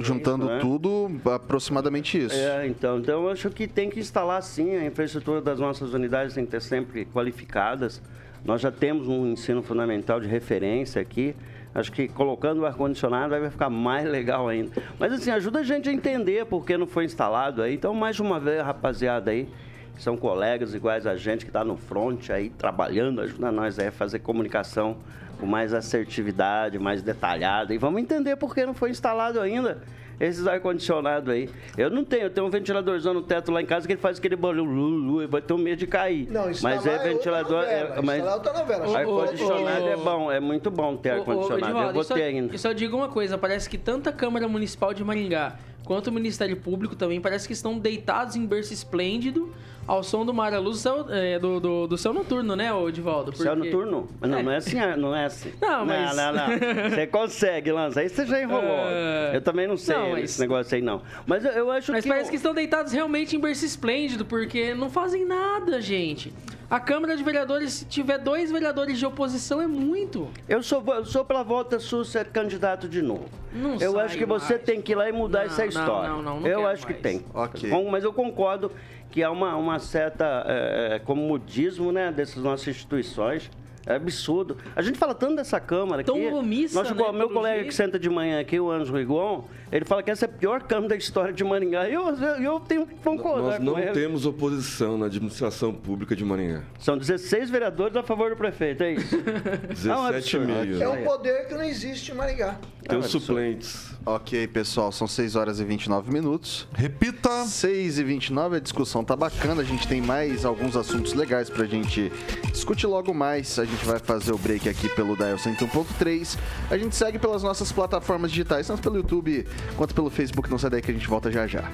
Juntando Isso, né? tudo, aproximadamente isso. É, então, então eu acho que tem que instalar sim, a infraestrutura das nossas unidades tem que ter sempre qualificadas. Nós já temos um ensino fundamental de referência aqui. Acho que colocando o ar-condicionado vai ficar mais legal ainda. Mas assim, ajuda a gente a entender por que não foi instalado aí. Então, mais uma vez, rapaziada aí, que são colegas iguais a gente, que está no front aí, trabalhando, ajuda nós aí a fazer comunicação com mais assertividade, mais detalhada. E vamos entender por que não foi instalado ainda esses ar-condicionados aí. Eu não tenho, eu tenho um ventiladorzão no teto lá em casa que ele faz aquele barulho, eu vou ter um medo de cair. Não, instalar mas é é ventilador, novela, é, mas é outra novela. ar-condicionado é bom, é muito bom ter ar-condicionado. Eu vou ter ainda. E só digo uma coisa, parece que tanto a Câmara Municipal de Maringá quanto o Ministério Público também parece que estão deitados em berço esplêndido ao som do Mara Luz do, céu- é, do, do, do céu noturno, né, ô Edivaldo? Céu Porque- noturno? Não, É. não é assim, não é assim. Não, mas- Não, não, não. Você consegue, Lança. Aí você já enrolou. É. Eu também não sei Não, mas- esse negócio aí, não. Mas eu, eu acho Mas que... parece o- que estão deitados realmente em berço esplêndido, porque não fazem nada, gente. A Câmara de Vereadores, se tiver dois vereadores de oposição, é muito. Eu sou, eu sou pela volta sua ser candidato de novo. Não eu acho que você mais. tem que ir lá e mudar Não, essa não, história. não, não, não eu quero acho que mais. tem. Ok. Bom, mas eu concordo que há uma, uma certa é, é, comodismo né, dessas nossas instituições. É absurdo. A gente fala tanto dessa Câmara Tão aqui. omissa, Nosso, né, meu colega jeito. que senta de manhã aqui, o Anjo Rigon, ele fala que essa é a pior Câmara da história de Maringá. E eu, eu, eu tenho que concordar Nós não com ele. temos oposição na administração pública de Maringá. São 16 vereadores a favor do prefeito, é isso? É um absurdo. 17,5. É um poder que não existe em Maringá. Tem os absurdo. suplentes. Ok, pessoal, são 6 horas e 29 minutos. Repita. 6 e 29, a discussão tá bacana. A gente tem mais alguns assuntos legais pra gente discutir logo mais. A gente vai fazer o break aqui pelo Dial 101.3. A gente segue pelas nossas plataformas digitais, tanto pelo YouTube quanto pelo Facebook. Não sai daí que a gente volta já já.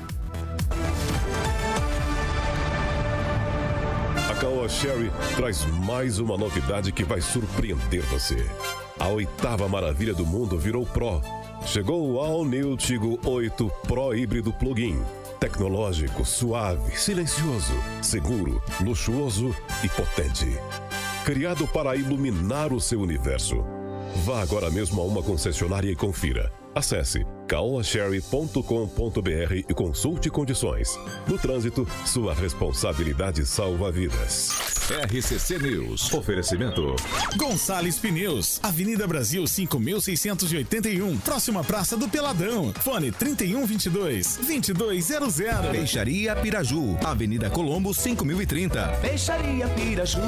A Caoa Sherry traz mais uma novidade que vai surpreender você. A oitava maravilha do mundo virou Pro. Chegou o All New Tigo 8 Pro Híbrido Plug-in. Tecnológico, suave, silencioso, seguro, luxuoso e potente. Criado para iluminar o seu universo. Vá agora mesmo a uma concessionária e confira. Acesse caoasherry.com.br e consulte condições. No trânsito, sua responsabilidade salva vidas. RCC News. Oferecimento. Gonçalves Pneus, Avenida Brasil 5681, próxima Praça do Peladão. Fone 3122 2200. Peixaria Piraju, Avenida Colombo 5030. Peixaria Piraju.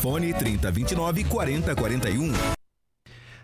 Fone 3029 4041.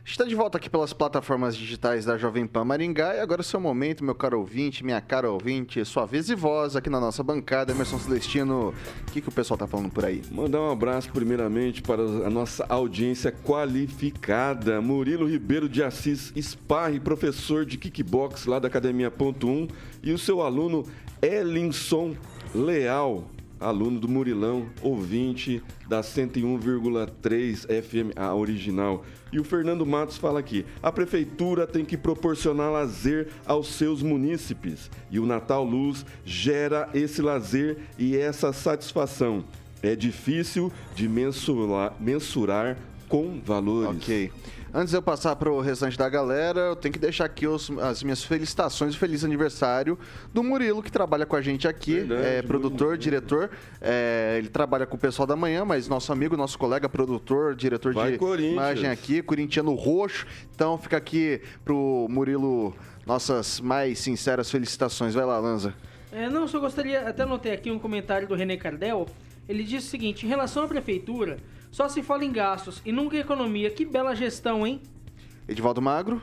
Está de volta aqui pelas plataformas digitais da Jovem Pan Maringá e agora é o seu momento, meu caro ouvinte, minha cara ouvinte, sua vez e voz aqui na nossa bancada. Emerson Celestino, o que, que o pessoal tá falando por aí? Mandar um abraço primeiramente para a nossa audiência qualificada. Murilo Ribeiro de Assis Sparre, professor de kickbox lá da Academia Ponto 1 e o seu aluno Elinson Leal, aluno do Murilão, ouvinte da 101,3 FM, a original. E o Fernando Matos fala aqui: a prefeitura tem que proporcionar lazer aos seus munícipes. E o Natal Luz gera esse lazer e essa satisfação. É difícil de mensurar, mensurar com valores. Ok. Antes de eu passar para o restante da galera, eu tenho que deixar aqui os- as minhas felicitações e feliz aniversário do Murilo, que trabalha com a gente aqui, Verdade, é produtor, diretor. é, ele trabalha com o pessoal da manhã, mas nosso amigo, nosso colega, produtor, diretor Vai, de imagem aqui, corintiano roxo. Então fica aqui pro Murilo nossas mais sinceras felicitações. Vai lá, Lanza. É, não, só gostaria, até anotei aqui um comentário do René Cardel. Ele disse o seguinte: em relação à prefeitura, só se fala em gastos e nunca em economia. Que bela gestão, hein? Edivaldo Magro.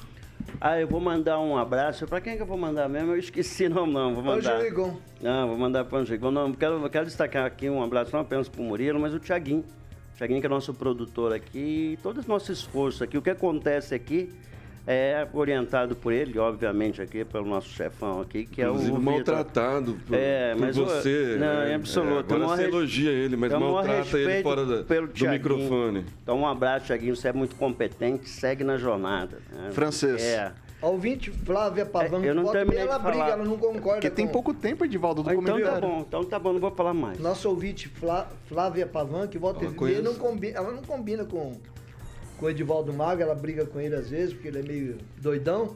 Ah, eu vou mandar um abraço. Pra quem que eu vou mandar mesmo? Eu esqueci, não, não. Vou mandar. Anjo Rigon. Não, vou mandar para o Anjo Rigon. Não, eu quero, eu quero destacar aqui um abraço não apenas para o Murilo, mas o Tiaguinho. O Tiaguinho que é nosso produtor aqui. E todo esse nosso esforço aqui. O que acontece aqui é orientado por ele, obviamente, aqui pelo nosso chefão aqui, que é o maltratado por, É, por mas o- você. não, é, em absoluto. é, agora Então, você elogia ele, mas maltrata ele fora da- pelo do Thiaguinho. microfone. Então, um abraço, Tiaguinho. Você é muito competente, segue na jornada. né? Francês. É. A ouvinte Flávia Pavan, É, eu não volta terminei ela briga, ela não concorda. Porque tem com- pouco tempo, Edivaldo, do Ah, Então tá comentário. bom, então tá bom, não vou falar mais. Nossa ouvinte Flá- Flávia Pavan, que e meia, coisa- não combina, ela não combina com, com o Edivaldo Maga, ela briga com ele às vezes, porque ele é meio doidão.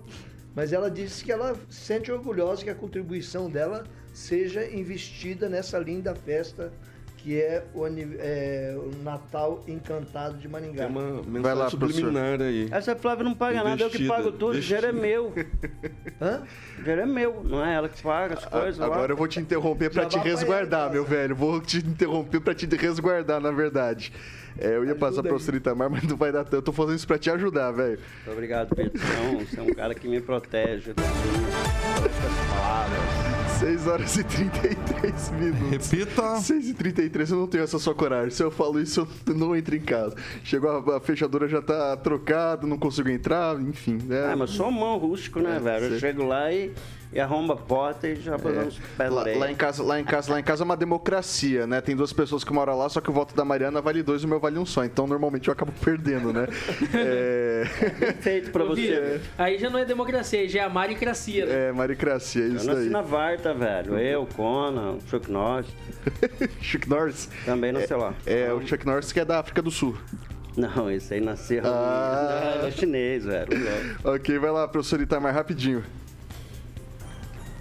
Mas ela disse que ela se sente orgulhosa que a contribuição dela seja investida nessa linda festa que é o, é, o Natal Encantado de Maringá. Tem uma mensagem Vai lá, subliminar aí. Essa Flávia não paga nada, eu que Investida, pago tudo, o dinheiro é meu. Hã? O dinheiro é meu, não é ela que paga as coisas lá. Agora eu vou te interromper pra Já te resguardar, meu velho. Vou te interromper pra te resguardar, na verdade. É, eu ia passar Ajuda pra aí. você Itamar, mas não vai dar tempo. Eu tô fazendo isso pra te ajudar, velho. Muito obrigado, Pedro. Então, você é um cara que me protege palavras. 6 horas e 33 minutos. Repita. 6 e 33 eu não tenho essa sua coragem. Se eu falo isso, eu não entro em casa. Chegou a, a fechadura já tá trocada, não consigo entrar, enfim. É, Ah, mas sou mão rústico, né, É, velho? Eu chego lá e, e arrombo a porta e já põe uns pés Lá, lá em casa, lá em casa, lá em casa é uma democracia, né? Tem duas pessoas que moram lá, só que o voto da Mariana vale dois e o meu vale um só. Então normalmente eu acabo perdendo, né? é, Feito pra Ô, você. Aí já não é democracia, aí já é a maricracia. né? é maricracia, é Eu isso nasci daí. na Varta, velho. Eu, Conan, Chuck Norris, Chuck Norris. também nasci lá. É, o Chuck Norris que é da África do Sul. Não, esse aí nasceu Ah. é chinês, velho. Ok, vai lá, professor Itamar, rapidinho.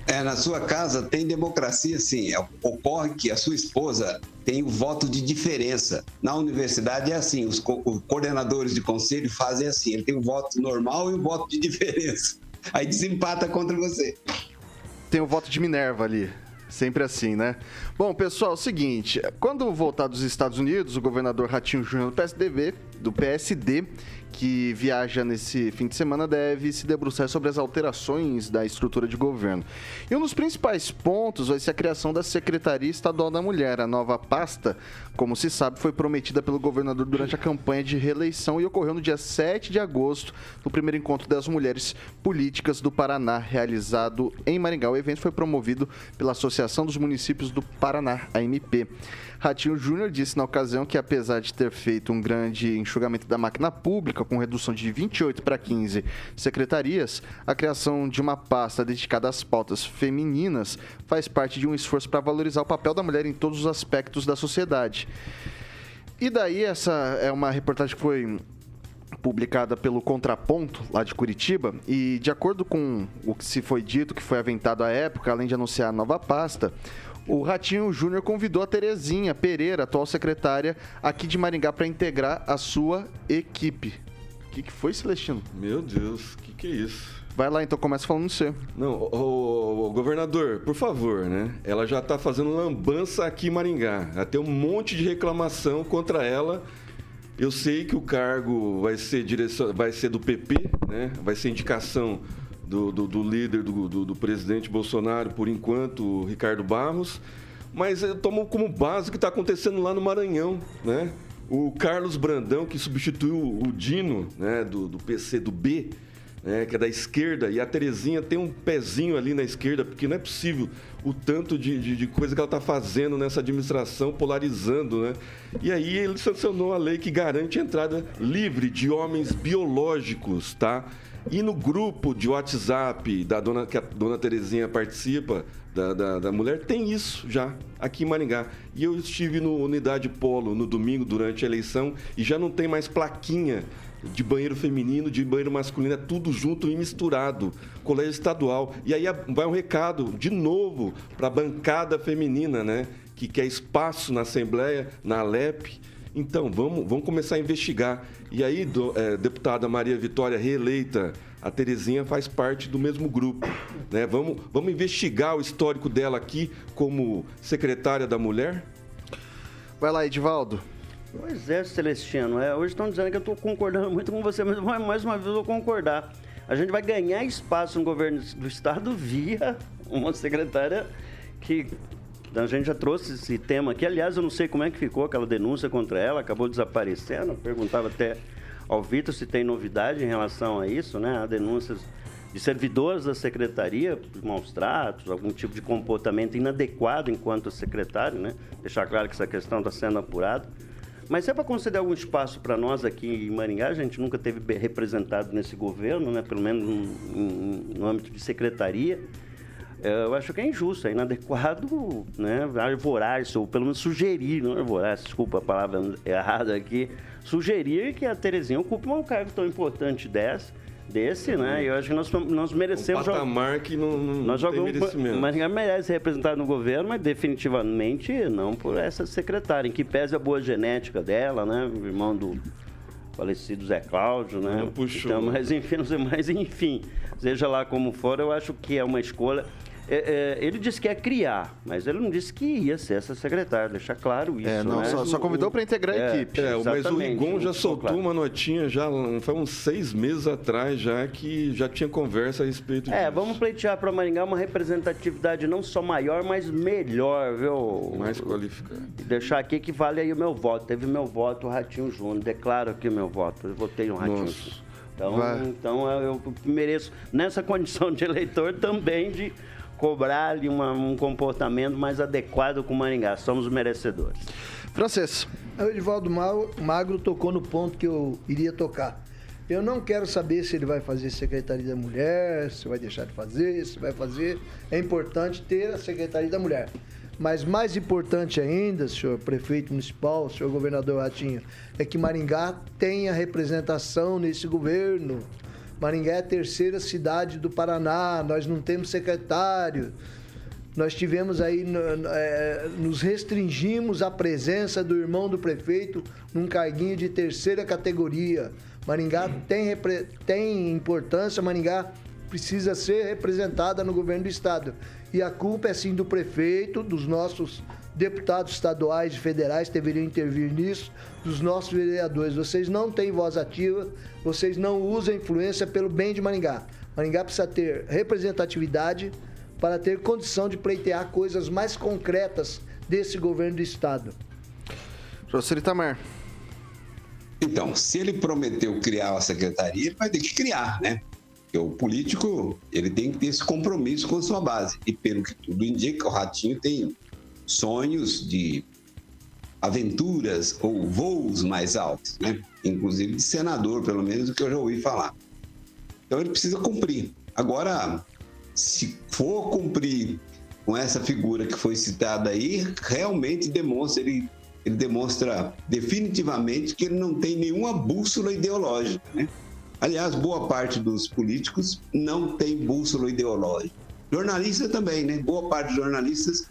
É, na sua casa tem democracia, sim. É, Ocorre que a sua esposa tem o voto de diferença. Na universidade é assim, os co- os coordenadores de conselho fazem assim, ele tem o voto normal e o voto de diferença. Aí desempata contra você. Tem o voto de Minerva ali. Sempre assim, né? Bom, pessoal, é o seguinte: quando voltar dos Estados Unidos, o governador Ratinho Júnior do PSDB, do PSD, que viaja nesse fim de semana, deve se debruçar sobre as alterações da estrutura de governo. E um dos principais pontos vai ser a criação da Secretaria Estadual da Mulher. A nova pasta, como se sabe, foi prometida pelo governador durante a campanha de reeleição e ocorreu no dia 7 de agosto, no primeiro encontro das mulheres políticas do Paraná, realizado em Maringá. O evento foi promovido pela Associação dos Municípios do Paraná, a MP. Ratinho Júnior disse na ocasião que, apesar de ter feito um grande enxugamento da máquina pública, com redução de 28 para 15 secretarias, a criação de uma pasta dedicada às pautas femininas faz parte de um esforço para valorizar o papel da mulher em todos os aspectos da sociedade. E daí, essa é uma reportagem que foi publicada pelo Contraponto, lá de Curitiba, e de acordo com o que se foi dito, que foi aventado à época, além de anunciar a nova pasta, o Ratinho Júnior convidou a Terezinha Pereira, atual secretária, aqui de Maringá, para integrar a sua equipe. O que, que foi, Celestino? Meu Deus, o que, que é isso? Vai lá, então começa falando você. Não, o, governador, por favor, né? Ela já tá fazendo lambança aqui em Maringá. Já tem um monte de reclamação contra ela. Eu sei que o cargo vai ser, direção, vai ser do PP, né? Vai ser indicação do, do, do líder do, do, presidente Bolsonaro, por enquanto, Ricardo Barros. Mas eu tomo como base o que está acontecendo lá no Maranhão, né? O Carlos Brandão, que substituiu o Dino, né, do, do PC do B, né, que é da esquerda, e a Terezinha tem um pezinho ali na esquerda, porque não é possível o tanto de, de, de coisa que ela está fazendo nessa administração, polarizando, né? E aí ele sancionou a lei que garante a entrada livre de homens biológicos, tá? E no grupo de WhatsApp da dona, que a dona Terezinha participa, da, da, da, mulher, tem isso já aqui em Maringá. E eu estive no Unidade Polo no domingo durante a eleição e já não tem mais plaquinha de banheiro feminino, de banheiro masculino, é tudo junto e misturado. Colégio estadual. E aí vai um recado, de novo, para a bancada feminina, né? Que quer espaço na Assembleia, na Alep. Então, vamos, vamos começar a investigar. E aí, do, é, deputada Maria Vitória, reeleita, a Terezinha faz parte do mesmo grupo. Né? Vamos, vamos investigar o histórico dela aqui como secretária da mulher? Vai lá, Edivaldo. Pois é, Celestino. É, hoje estão dizendo que eu estou concordando muito com você, mas mais uma vez eu vou concordar. A gente vai ganhar espaço no governo do estado via uma secretária que a gente já trouxe esse tema aqui. Aliás, eu não sei como é que ficou aquela denúncia contra ela, acabou desaparecendo. Perguntava até ao Vitor se tem novidade em relação a isso, né? Há denúncias de servidores da secretaria maus tratos, algum tipo de comportamento inadequado enquanto secretário, né? Deixar claro que essa questão está sendo apurada. Mas é para conceder algum espaço para nós aqui em Maringá, a gente nunca teve representado nesse governo, né? pelo menos no, no âmbito de secretaria. Eu acho que é injusto, é inadequado né, arvorar-se, ou pelo menos sugerir, não arvorar, desculpa a palavra errada aqui, sugerir que a Terezinha ocupe um cargo tão importante dessa desse, né? E eu acho que nós, nós merecemos... Um patamar que não, não, nós não jogamos, tem merecimento. Maringá merece ser representado no governo, mas definitivamente não por essa secretária, em que pese a boa genética dela, né? O irmão do falecido Zé Cláudio, né? Não puxou. Então, mas enfim, mas enfim, seja lá como for, eu acho que é uma escolha é, é, ele disse que ia criar, mas ele não disse que ia ser essa secretária, deixar claro isso. É, não, né? só, só, convidou para integrar a é, equipe. É, mas o Rigon já soltou claro. uma notinha já, foi uns seis meses atrás já, que já tinha conversa a respeito É, disso. vamos pleitear para Maringá uma representatividade não só maior, mas melhor, viu? Mais qualificada. E deixar aqui que vale aí o meu voto. Teve meu voto, o Ratinho Júnior. Declaro aqui o meu voto. Eu votei no Ratinho. Nossa. Então, então eu mereço, nessa condição de eleitor, também de cobrar ali uma, um comportamento mais adequado com o Maringá. Somos merecedores. Francês. O Edivaldo Magro tocou no ponto que eu iria tocar. Eu não quero saber se ele vai fazer Secretaria da Mulher, se vai deixar de fazer, se vai fazer. É importante ter a Secretaria da Mulher. Mas mais importante ainda, senhor prefeito municipal, senhor governador Ratinho, é que Maringá tenha representação nesse governo. Maringá é a terceira cidade do Paraná, nós não temos secretário. Nós tivemos aí, é, nos restringimos a presença do irmão do prefeito num carguinho de terceira categoria. Maringá tem, tem importância, Maringá precisa ser representada no governo do estado. E a culpa é sim do prefeito, dos nossos deputados estaduais e federais deveriam intervir nisso, dos nossos vereadores. Vocês não têm voz ativa, vocês não usam influência pelo bem de Maringá. Maringá precisa ter representatividade para ter condição de pleitear coisas mais concretas desse governo do estado. Professor Itamar. Então, se ele prometeu criar a secretaria, ele vai ter que criar, né? Porque o político, ele tem que ter esse compromisso com a sua base. E pelo que tudo indica, o Ratinho tem sonhos de aventuras ou voos mais altos, né? Inclusive de senador, pelo menos o que eu já ouvi falar. Então ele precisa cumprir. Agora, se for cumprir com essa figura que foi citada aí, realmente demonstra, ele, ele demonstra definitivamente que ele não tem nenhuma bússola ideológica, né? Aliás, boa parte dos políticos não tem bússola ideológica. Jornalista também, né? Boa parte dos jornalistas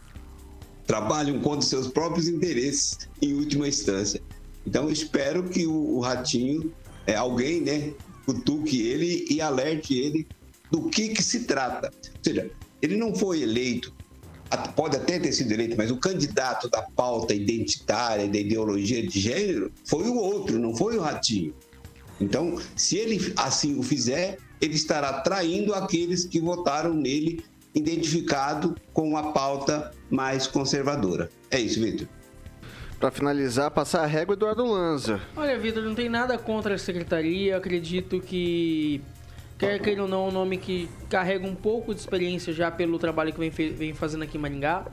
trabalham contra seus próprios interesses em última instância. Então, espero que o, o Ratinho, é, alguém, né, cutuque ele e alerte ele do que, que se trata. Ou seja, ele não foi eleito, pode até ter sido eleito, mas o candidato da pauta identitária, da ideologia de gênero, foi o outro, não foi o Ratinho. Então, se ele assim o fizer, ele estará traindo aqueles que votaram nele identificado com a pauta mais conservadora. É isso, Vitor. Para finalizar, passar a régua Eduardo Lanza. Olha, Vitor, não tem nada contra a secretaria. Acredito que, quer queira ou não, é um nome que carrega um pouco de experiência já pelo trabalho que vem, vem fazendo aqui em Maringá.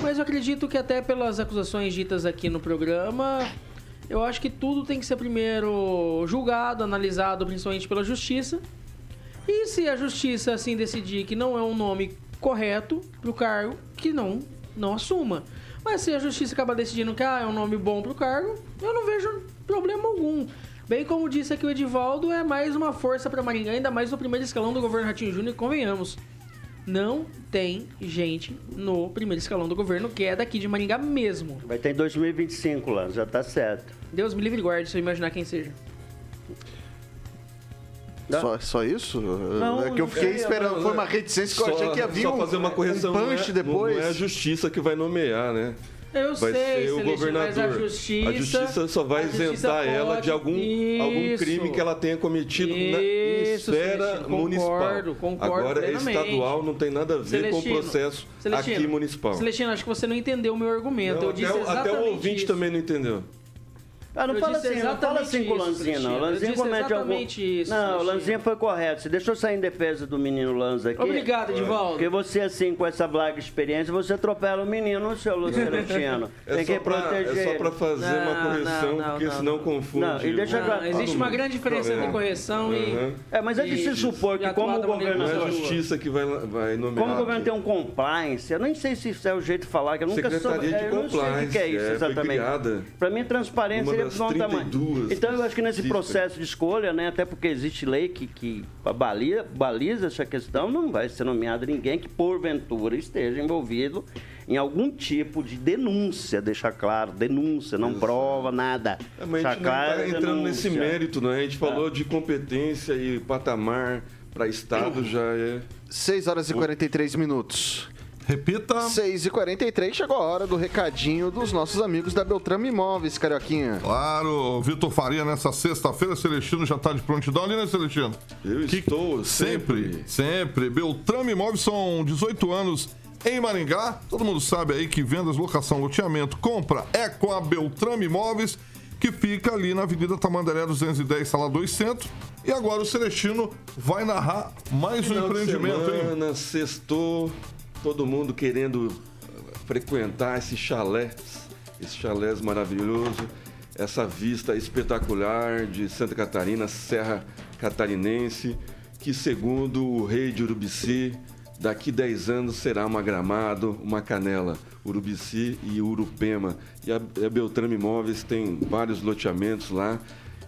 Mas eu acredito que até pelas acusações ditas aqui no programa, eu acho que tudo tem que ser primeiro julgado, analisado, principalmente pela justiça. E se a justiça assim decidir que não é um nome correto para o cargo, que não, não assuma. Mas se a justiça acaba decidindo que ah, é um nome bom para o cargo, eu não vejo problema algum. Bem como disse aqui o Edivaldo, é mais uma força para Maringá, ainda mais no primeiro escalão do governo Ratinho Júnior, convenhamos. Não tem gente no primeiro escalão do governo que é daqui de Maringá mesmo. Vai ter em 2025 lá, já tá certo. Deus me livre e guarde se eu imaginar quem seja. Só, só isso? Não, é que eu fiquei é, esperando. Não, foi uma reticência que eu achei que havia só fazer uma correção, um punch não é, depois. Não é a justiça que vai nomear, né? Eu vai sei, ser o governador. a justiça, a justiça só vai justiça isentar pode, ela de algum, algum crime que ela tenha cometido isso, na, esfera Celestino, municipal. Concordo, concordo Agora, plenamente. estadual não tem nada a ver Celestino, com o processo Celestino, aqui municipal. Celestino, acho que você não entendeu o meu argumento. Não, eu disse até, até o ouvinte isso. também não entendeu. Ah, não Eu fala assim, não fala assim com o Lanzinha, não. O. Lanzinha Eu comete algum... isso, Não, o. Lanzinha foi correto. Você deixou sair em defesa do menino Lanza aqui. Obrigado, Edivaldo. Porque você, assim, com essa blaga experiência, você atropela o menino, seu Celestino. É Tem que pra- proteger É só pra ele. fazer uma Não, correção, não, não, porque não, senão não. confunde. Não, e deixa o- claro- Não, existe uma grande diferença entre correção e. Uhum. É, mas é de se e- supor que e como o governo... Não é a justiça que vai, vai nomear. Como o governo tem um compliance, eu nem sei se isso é o jeito de falar, que eu nunca Secretaria soube. de é, eu não sei o que Compliance, é isso é, exatamente. Pra mim, transparência bom tamanho. 32 Então, eu acho que nesse processo de escolha, né, até porque existe lei que, que baliza, baliza essa questão, não vai ser nomeado ninguém que, porventura, esteja envolvido em algum tipo de denúncia, deixar claro, denúncia, não prova nada. É, mas a gente não claro, está entrando nesse denúncia. mérito, né? A gente falou de competência e patamar para Estado já é. 6 horas e 43 minutos. Repita. 6 e 43 chegou a hora do recadinho dos nossos amigos da Beltrame Imóveis, Carioquinha. Claro, Vitor Faria nessa sexta-feira, Celestino já está de prontidão ali, né, Celestino? Eu estou Sempre, sempre. Beltrame Imóveis são 18 anos em Maringá. Todo mundo sabe aí que vendas, locação, loteamento, compra é com a Beltrame Imóveis, que fica ali na Avenida Tamandaré 210, sala 2 Centro. E agora o Celestino vai narrar mais um Final de empreendimento, hein? semana, sextou, todo mundo querendo frequentar esse chalé, esse chalés maravilhoso, essa vista espetacular de Santa Catarina, Serra Catarinense, que segundo o rei de Urubici, daqui 10 anos será uma Gramado, uma Canela, Urubici e Urupema. E a, a Beltrame Imóveis tem vários loteamentos lá,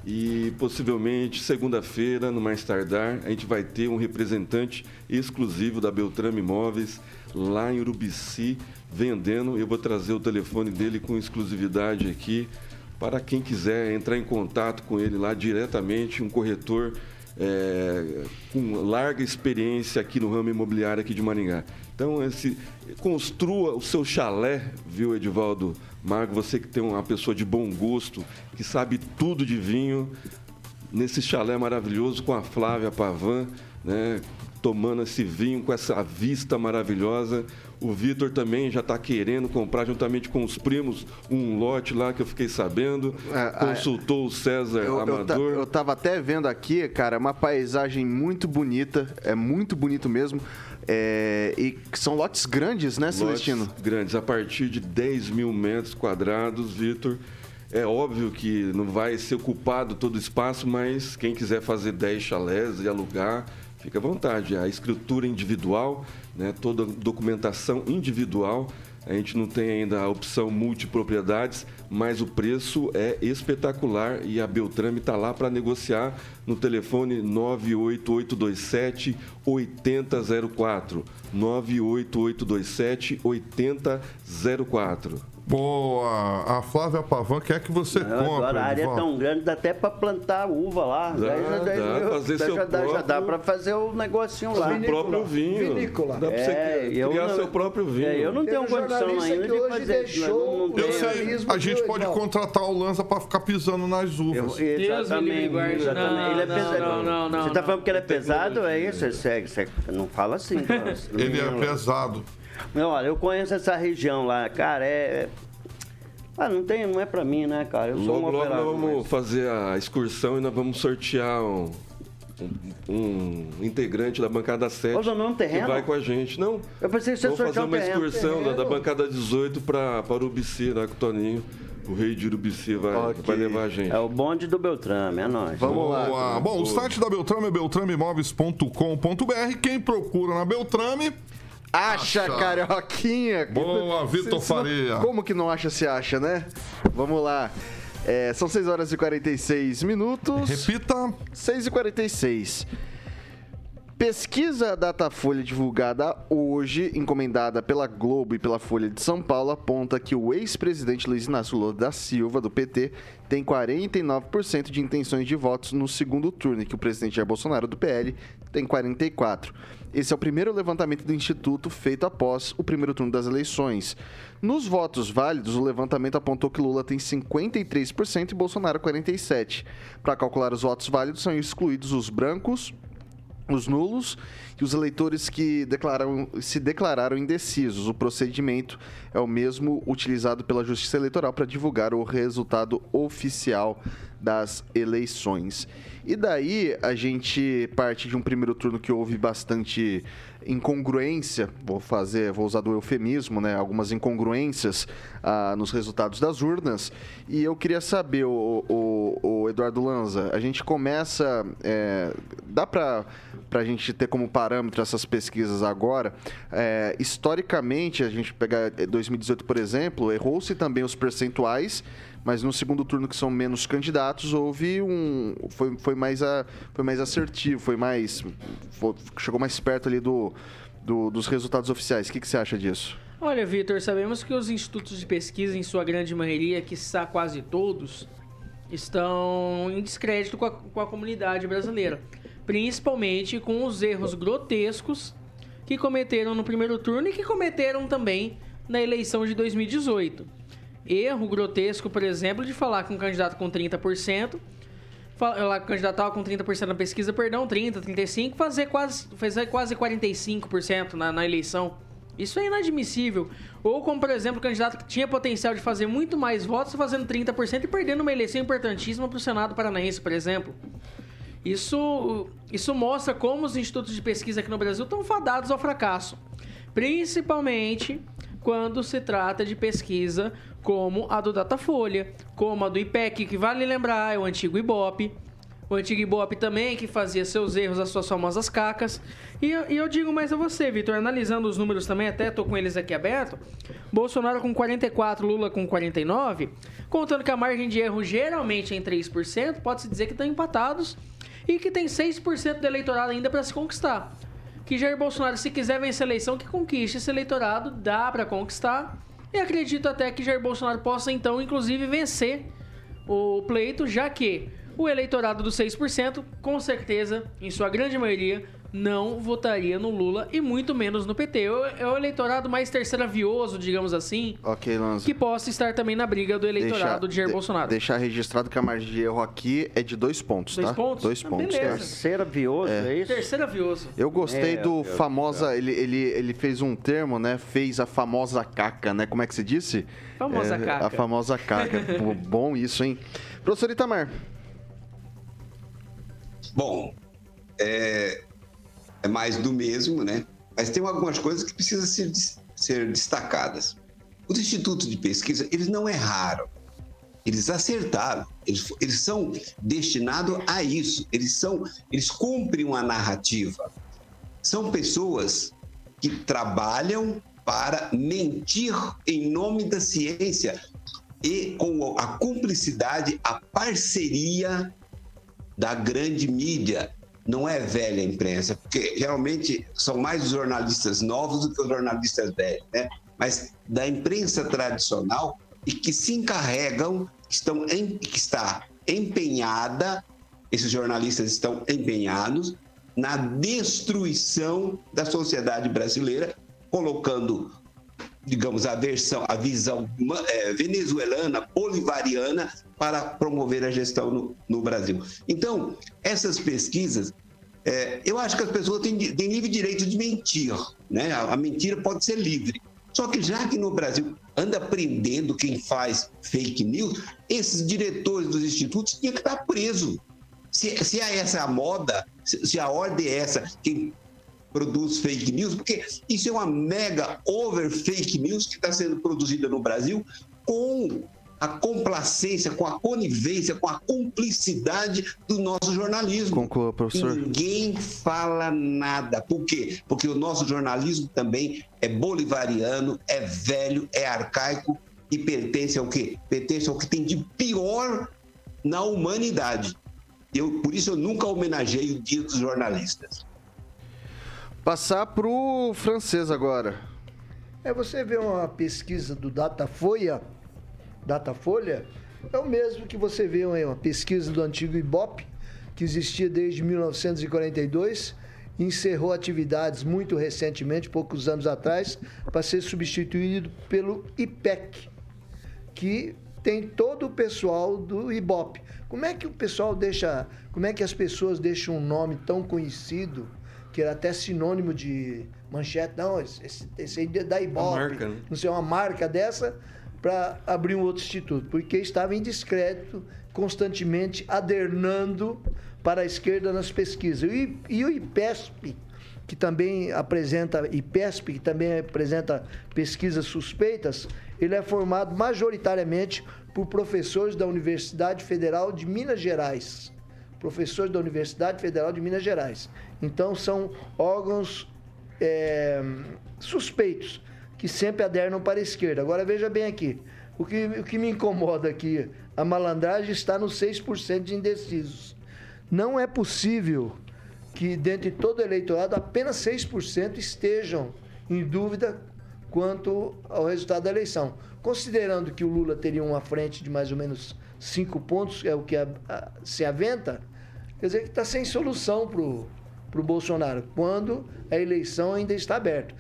e possivelmente segunda-feira, no mais tardar, a gente vai ter um representante exclusivo da Beltrame Imóveis lá em Urubici vendendo. Eu vou trazer o telefone dele com exclusividade aqui para quem quiser entrar em contato com ele lá diretamente, um corretor é, com larga experiência aqui no ramo imobiliário aqui de Maringá. Então, esse, construa o seu chalé, viu, Edivaldo Mago? Você que tem uma pessoa de bom gosto, que sabe tudo de vinho, nesse chalé maravilhoso com a Flávia Pavan, né? Tomando esse vinho com essa vista maravilhosa. O Vitor também já está querendo comprar, juntamente com os primos, um lote lá que eu fiquei sabendo. Consultou o César Eu, Amador. eu tava até vendo aqui, cara, uma paisagem muito bonita. É muito bonito mesmo. É, e são lotes grandes, né, Celestino? Lotes grandes, a partir de 10 mil metros quadrados, Vitor. É óbvio que não vai ser ocupado todo o espaço, mas quem quiser fazer 10 chalés e alugar, fica à vontade. A escritura individual, né, toda documentação individual. A gente não tem ainda a opção multipropriedades, mas o preço é espetacular e a Beltrame está lá para negociar no telefone 98827 8004. 98827 8004. Boa! A Flávia Pavan quer que você Não, compre. agora a área é tão grande, dá até pra plantar uva lá. Dá, Daí já, daí dá, eu- fazer daí seu já, próprio- dá pra fazer o negocinho lá. Seu próprio vinho. Vinícola. Dá pra você É, eu criar não- seu próprio vinho. É, eu não tenho um condição ainda que de hoje fazer isso. deixou Não, não o Eu sei, a gente pode contratar o Lanza pra ficar pisando nas Eu- uvas. livre, exatamente, guarde. exatamente. Não, Ele é não, pesado. não, não, não, Você tá não. falando que ele é pesado? É isso? Você, você não fala assim. cara. Ele é pesado. Não, olha, eu conheço essa região lá, cara, é... Ah, não tem, não é pra mim, né, cara? Eu sou Logo, um logo nós operador. vamos mas- fazer a excursão e nós vamos sortear um, um- um integrante da bancada 7 Ô, Zonão, um terreno? que vai com a gente. Não, Eu pensei que você vamos fazer um uma terreno. excursão da, da Terreno. bancada 18 para para Urubici, lá com o Toninho. O rei de Urubici vai, Ok. vai levar a gente. É o bonde do Beltrame, é nóis. Vamos lá. Boa. Bom, o site da Beltrame é beltrameimóveis.com.br. Quem procura na Beltrame, Acha, Acha. carioquinha. Boa, Vitor Faria. Como que não acha, se acha, né? Vamos lá. É, são 6 horas e 46 minutos. repita. 6 e 46. Pesquisa Datafolha divulgada hoje, encomendada pela Globo e pela Folha de São Paulo, aponta que o ex-presidente Luiz Inácio Lula da Silva, do PT, tem 49% de intenções de votos no segundo turno, e que o presidente Jair Bolsonaro, do PL, tem 44%. Esse é o primeiro levantamento do Instituto feito após o primeiro turno das eleições. Nos votos válidos, o levantamento apontou que Lula tem 53% e Bolsonaro 47%. Para calcular os votos válidos, são excluídos os brancos, os nulos e os eleitores que declararam, se declararam indecisos. O procedimento é o mesmo utilizado pela Justiça Eleitoral para divulgar o resultado oficial das eleições. E daí a gente parte de um primeiro turno que houve bastante incongruência, vou fazer, vou usar do eufemismo, né, algumas incongruências ah, nos resultados das urnas. E eu queria saber, o, o- o Eduardo Lanza, a gente começa, é, dá para a gente ter como parâmetro essas pesquisas agora, é, historicamente, a gente pegar eh, 2018, por exemplo, errou-se também os percentuais, mas no segundo turno, que são menos candidatos, houve um. Foi, foi, mais, a, foi mais assertivo, foi mais. foi- chegou mais perto ali do, do- dos resultados oficiais. O que, que você acha disso? Olha, Vitor, sabemos que os institutos de pesquisa, em sua grande maioria, que está quase todos, estão em descrédito com a, com a comunidade brasileira. Principalmente com os erros grotescos que cometeram no primeiro turno e que cometeram também na eleição de 2018. Erro grotesco, por exemplo, de falar que um candidato com 30%, fa- ela candidatava com 30% na pesquisa, perdão, 30, 35, fazer quase, fazer quase 45% na, na eleição. Isso é inadmissível. Ou como, por exemplo, o candidato que tinha potencial de fazer muito mais votos, fazendo 30% e perdendo uma eleição importantíssima para o Senado Paranaense, por exemplo. Isso, isso mostra como os institutos de pesquisa aqui no Brasil estão fadados ao fracasso. Principalmente quando se trata de pesquisa como a do Datafolha, como a do IPEC, que vale lembrar, é o antigo Ibope. O antigo Ibope também, que fazia seus erros, as suas famosas cacas. E, eu- e eu digo mais a você, Vitor, analisando os números também, até tô com eles aqui aberto. Bolsonaro com 44, Lula com 49. Contando que a margem de erro geralmente é em 3%, pode-se dizer que estão empatados e que tem 6% do eleitorado ainda para se conquistar. Que Jair Bolsonaro, se quiser vencer a eleição, que conquiste esse eleitorado, dá para conquistar. E acredito até que Jair Bolsonaro possa, então, inclusive, vencer o pleito, já que o eleitorado dos 6%, com certeza, em sua grande maioria, não votaria no Lula e muito menos no PT. É é o eleitorado mais terceiravioso, digamos assim, Ok, Lanza. que possa estar também na briga do eleitorado de Jair de- Bolsonaro. Deixar registrado que a margem de erro aqui é de dois pontos, Dois tá? pontos? Dois Ah, pontos. beleza. tá? Terceira vioso, é, isso? Terceiravioso. Eu gostei Meu do Deus famosa. Ele, ele, ele fez um termo, né? Fez a famosa caca, né? Como é que se disse? Famosa É, caca. A famosa caca. Bom isso, hein? Professor Itamar. Bom, é, é mais do mesmo, né? Mas tem algumas coisas que precisam ser, ser destacadas. Os institutos de pesquisa, eles não erraram. Eles acertaram. Eles, eles são destinados a isso. Eles são, eles cumprem uma narrativa. São pessoas que trabalham para mentir em nome da ciência e com a cumplicidade, a parceria da grande mídia. Não é velha imprensa, porque geralmente são mais os jornalistas novos do que os jornalistas velhos, né? Mas da imprensa tradicional e que se encarregam, estão em, que está empenhada, esses jornalistas estão empenhados na destruição da sociedade brasileira, colocando digamos, a versão, a visão eh, venezuelana, bolivariana, para promover a gestão no, no Brasil. Então, essas pesquisas, eh, eu acho que as pessoas têm, têm livre direito de mentir, né? A, a mentira pode ser livre. Só que já que no Brasil anda prendendo quem faz fake news, esses diretores dos institutos tinham que estar presos. Se, se é essa a moda, se a ordem é essa, quem produz fake news, porque isso é uma mega over fake news que está sendo produzida no Brasil com a complacência, com a conivência, com a cumplicidade do nosso jornalismo. Conclua, professor. Ninguém fala nada. Por quê? Porque o nosso jornalismo também é bolivariano, é velho, é arcaico e pertence ao quê? Pertence ao que tem de pior na humanidade. Eu, por isso eu nunca homenageei o Dia dos Jornalistas. Passar pro francês agora. É, você vê uma pesquisa do Datafolha, Datafolha, é o mesmo que você vê uma pesquisa do antigo Ibope, que existia desde 1942, encerrou atividades muito recentemente, poucos anos atrás, para ser substituído pelo IPEC, que tem todo o pessoal do Ibope. Como é que o pessoal deixa, como é que as pessoas deixam um nome tão conhecido, que era até sinônimo de manchete, não, esse, esse aí é da Ibope, marca, né? não sei, uma marca dessa, para abrir um outro instituto, porque estava em descrédito, constantemente adernando para a esquerda nas pesquisas. E, e o IPESP, que também apresenta, IPESP, que também apresenta pesquisas suspeitas, ele é formado majoritariamente por professores da Universidade Federal de Minas Gerais. Professores da Universidade Federal de Minas Gerais. Então, são órgãos é, suspeitos, que sempre adernam para a esquerda. Agora, veja bem aqui. O que, o que me incomoda aqui, a malandragem está nos 6% de indecisos. Não é possível que, dentre todo o eleitorado, apenas 6% estejam em dúvida quanto ao resultado da eleição. Considerando que o Lula teria uma frente de mais ou menos 5 pontos, é o que a- a- se aventa, quer dizer que está sem solução para o Bolsonaro, quando a eleição ainda está aberta.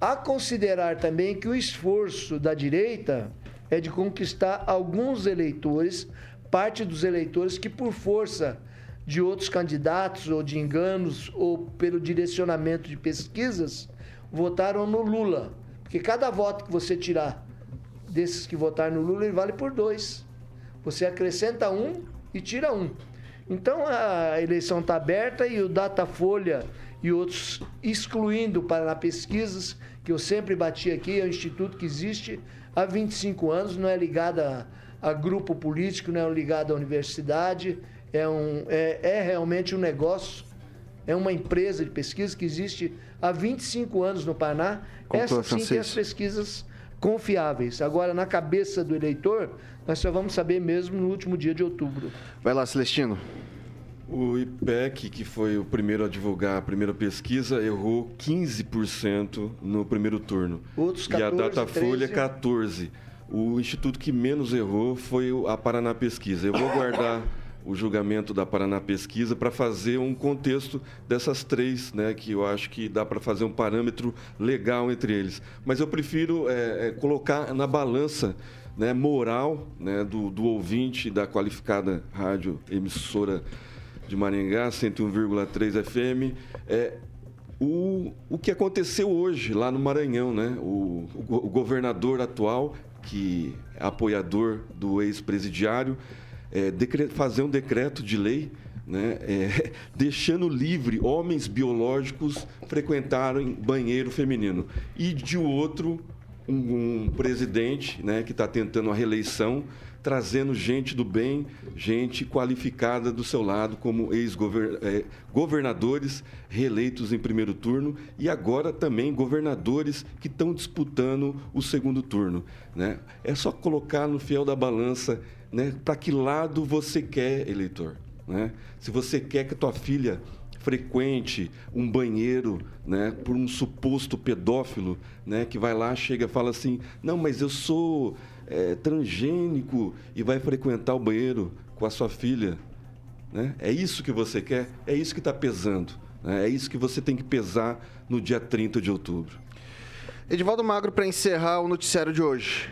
A considerar também que o esforço da direita é de conquistar alguns eleitores, parte dos eleitores que, por força de outros candidatos ou de enganos ou pelo direcionamento de pesquisas, votaram no Lula. Porque cada voto que você tirar desses que votaram no Lula, ele vale por dois. Você acrescenta um e tira um. Então a eleição está aberta e o Datafolha e outros excluindo para pesquisas, que eu sempre bati aqui, é um instituto que existe há 25 anos, não é ligado a, a grupo político, não é ligado à universidade, é, um, é, é realmente um negócio, é uma empresa de pesquisa que existe há 25 anos no Paraná. Conclua, Essa sim tem Francisco. as pesquisas confiáveis. Agora, na cabeça do eleitor, nós só vamos saber mesmo no último dia de outubro. Vai lá, Celestino. O IPEC, que foi o primeiro a divulgar a primeira pesquisa, errou 15% no primeiro turno. Outros e a 14, Datafolha, 13. 14%. O instituto que menos errou foi o- a Paraná Pesquisa. Eu vou guardar o julgamento da Paraná Pesquisa para fazer um contexto dessas três, né, que eu acho que dá para fazer um parâmetro legal entre eles. Mas eu prefiro é, é, colocar na balança né, moral né, do, do ouvinte da qualificada rádio emissora de Maringá, 101,3 FM, é, o, o que aconteceu hoje lá no Maranhão, né? O, o, o governador atual, que é apoiador do ex-presidiário, é, fazer um decreto de lei né, é, deixando livre homens biológicos frequentarem banheiro feminino. E de outro, um, um presidente né, que está tentando a reeleição, trazendo gente do bem, gente qualificada do seu lado, como ex-governadores reeleitos em primeiro turno e agora também governadores que estão disputando o segundo turno. Né? É só colocar no fiel da balança né, para que lado você quer, eleitor. Né? Se você quer que tua filha frequente um banheiro né, por um suposto pedófilo né, que vai lá, chega fala assim: não, mas eu sou é, transgênico e vai frequentar o banheiro com a sua filha. Né? É isso que você quer? É isso que está pesando. Né? É isso que você tem que pesar no dia 30 de outubro. Edivaldo Magro, para encerrar o noticiário de hoje.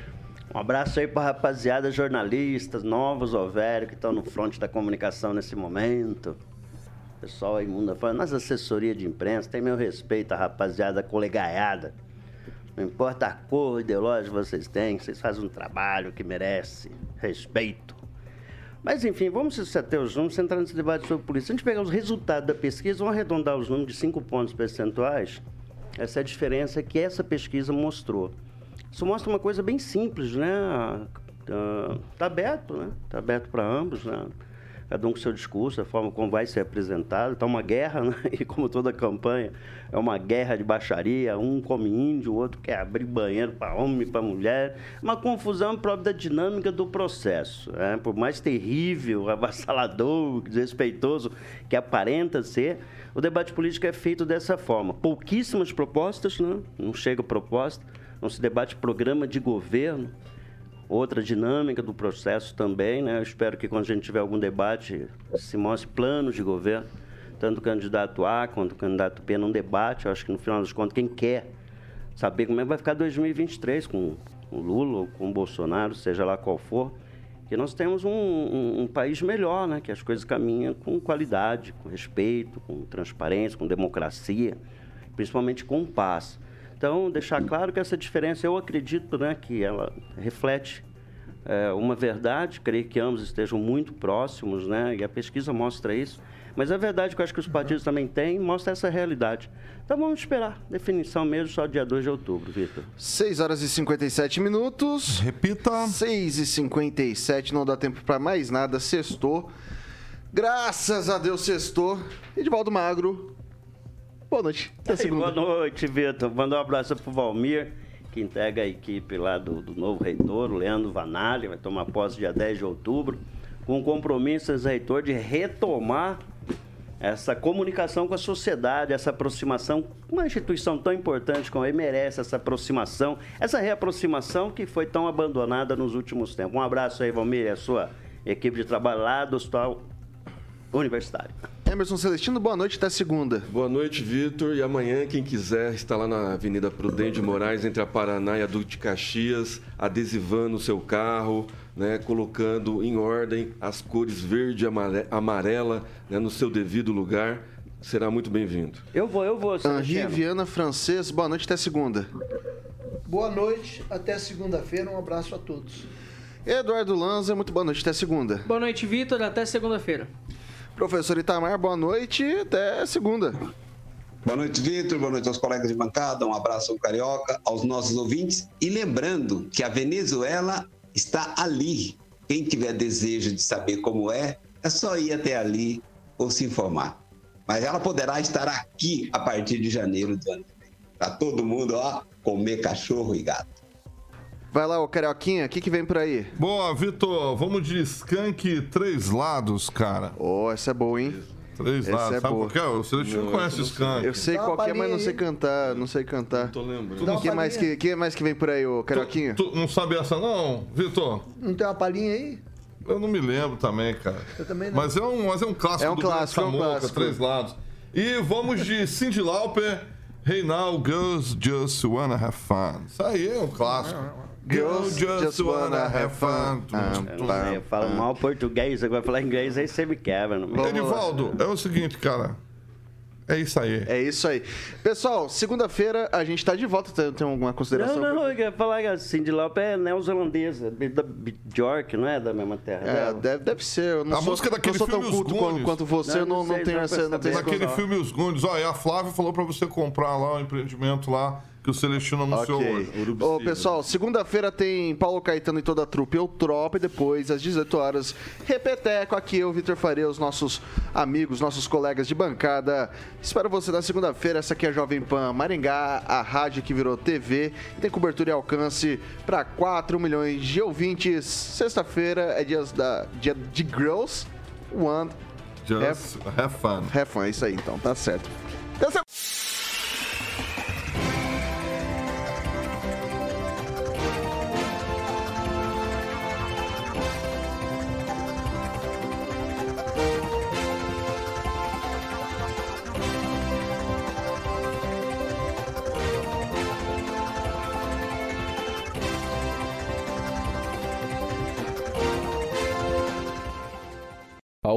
Um abraço aí pra rapaziada, jornalistas, novos ou velhos que estão no fronte da comunicação nesse momento. Pessoal aí, mundo falando, nas assessorias de imprensa, tem meu respeito à rapaziada colegaiada. Não importa a cor ideológica que vocês têm, vocês fazem um trabalho que merece respeito. Mas enfim, vamos se ater os números, entrar nesse debate sobre polícia. Se a gente pegar os resultados da pesquisa, vamos arredondar os números de 5 pontos percentuais. Essa é a diferença que essa pesquisa mostrou. Isso mostra uma coisa bem simples, né? Está aberto, né? Está aberto para ambos, né? Cada um com seu discurso, a forma como vai ser apresentado. Está uma guerra, né? E como toda campanha, é uma guerra de baixaria. Um come índio, o outro quer abrir banheiro para homem para mulher. Uma confusão própria da dinâmica do processo. Né? Por mais terrível, avassalador, desrespeitoso que aparenta ser, o debate político é feito dessa forma. Pouquíssimas propostas, né? Não chega proposta não se debate programa de governo, outra dinâmica do processo também, né? Eu espero que quando a gente tiver algum debate se mostre planos de governo, tanto o candidato A quanto o candidato B num debate. Eu acho que no final das contas quem quer saber como é que vai ficar 2023 com o Lula ou com o Bolsonaro, seja lá qual for, que nós temos um, um, um país melhor, né? Que as coisas caminham com qualidade, com respeito, com transparência, com democracia, principalmente com paz. Então, deixar claro que essa diferença, eu acredito né, que ela reflete é, uma verdade, creio que ambos estejam muito próximos, né, e a pesquisa mostra isso. Mas a verdade que eu acho que os partidos também têm mostra essa realidade. Então vamos esperar. Definição mesmo só dia 2 de outubro, Vitor. 6 horas e 57 minutos. Repita. 6 e 57, não dá tempo para mais nada. Sextou. Graças a Deus, sextou. Edivaldo Magro, Boa noite. Até segunda. Boa noite, Vitor. Mandar um abraço pro Valmir, que integra a equipe lá do, do novo reitor, o Leandro Vanali, vai tomar posse dia 10 de outubro, com o compromisso esse reitor de retomar essa comunicação com a sociedade, essa aproximação, uma instituição tão importante como ele merece essa aproximação, essa reaproximação que foi tão abandonada nos últimos tempos. Um abraço aí, Valmir, e a sua equipe de trabalho lá do Hospital Universitário. Emerson Celestino, boa noite, até segunda. Boa noite, Vitor. E amanhã, quem quiser, está lá na Avenida Prudente de Moraes, entre a Paraná e a Duque de Caxias, adesivando o seu carro, né, colocando em ordem as cores verde e amarela né, no seu devido lugar. Será muito bem-vindo. Eu vou, eu vou. Henri Viana Francês, boa noite, até segunda. Boa noite, até segunda-feira. Um abraço a todos. Eduardo Lanza, muito boa noite, até segunda. Boa noite, Vitor, até segunda-feira. Professor Itamar, boa noite, até segunda. Boa noite, Vitor. Boa noite aos colegas de bancada. Um abraço ao Carioca, aos nossos ouvintes. E lembrando que a Venezuela está ali. Quem tiver desejo de saber como é, é só ir até ali ou se informar. Mas ela poderá estar aqui a partir de janeiro do ano que vem. Para todo mundo, ó, comer cachorro e gato. Vai lá, ô Carioquinha, o que, que vem por aí? Boa, Vitor, vamos de skunk três lados, cara. Oh, essa é boa, hein? Três lados, é sabe boa. por quê? Você não, não conhece skunk. Eu sei qual é, mas não sei cantar, não sei cantar. Não tô lembrando. O que, mais que, que mais que vem por aí, ô Carioquinha? Tu, tu não sabe essa não, Vitor? Não tem uma palhinha aí? Eu não me lembro também, cara. Eu também não. Mas é um, mas é um clássico É um do clássico, é um Samuca, clássico. três lados. E vamos de Cindy Lauper, Hey Now, Girls Just Wanna Have Fun. Isso aí é um clássico. Girls Just Wanna Have Fun. Eu falo mal português, agora falar inglês aí você me quebra. Não me... Edivaldo, é o seguinte, cara. É isso aí. É isso aí. Pessoal, segunda-feira a gente tá de volta. Tem, tem alguma consideração? Não, não, eu ia falar que a Cindy Lauper é neozelandesa, da Bjork, não é da mesma terra É, deve, deve ser. Eu não A sou, música daquele não sou tão filme Os culto quanto, Goonies. quanto você, eu não, não, sei, tenho não essa. Não tenho essa. Naquele coisa. filme Os Gundes, ó, e a Flávia falou pra você comprar lá o empreendimento lá que o Celestino anunciou hoje. Ok. Ô, pessoal, segunda-feira tem Paulo Caetano e toda a trupe Eu Tropa e depois, às 18 horas, Repeteco. Aqui eu, Vitor Faria, os nossos amigos, nossos colegas de bancada. Espero você na segunda-feira. Essa aqui é a Jovem Pan Maringá, a rádio que virou TV. Tem cobertura e alcance para 4 milhões de ouvintes. Sexta-feira é dia, da, dia de Girls One Just have fun. Have fun, é isso aí então, tá certo. Então,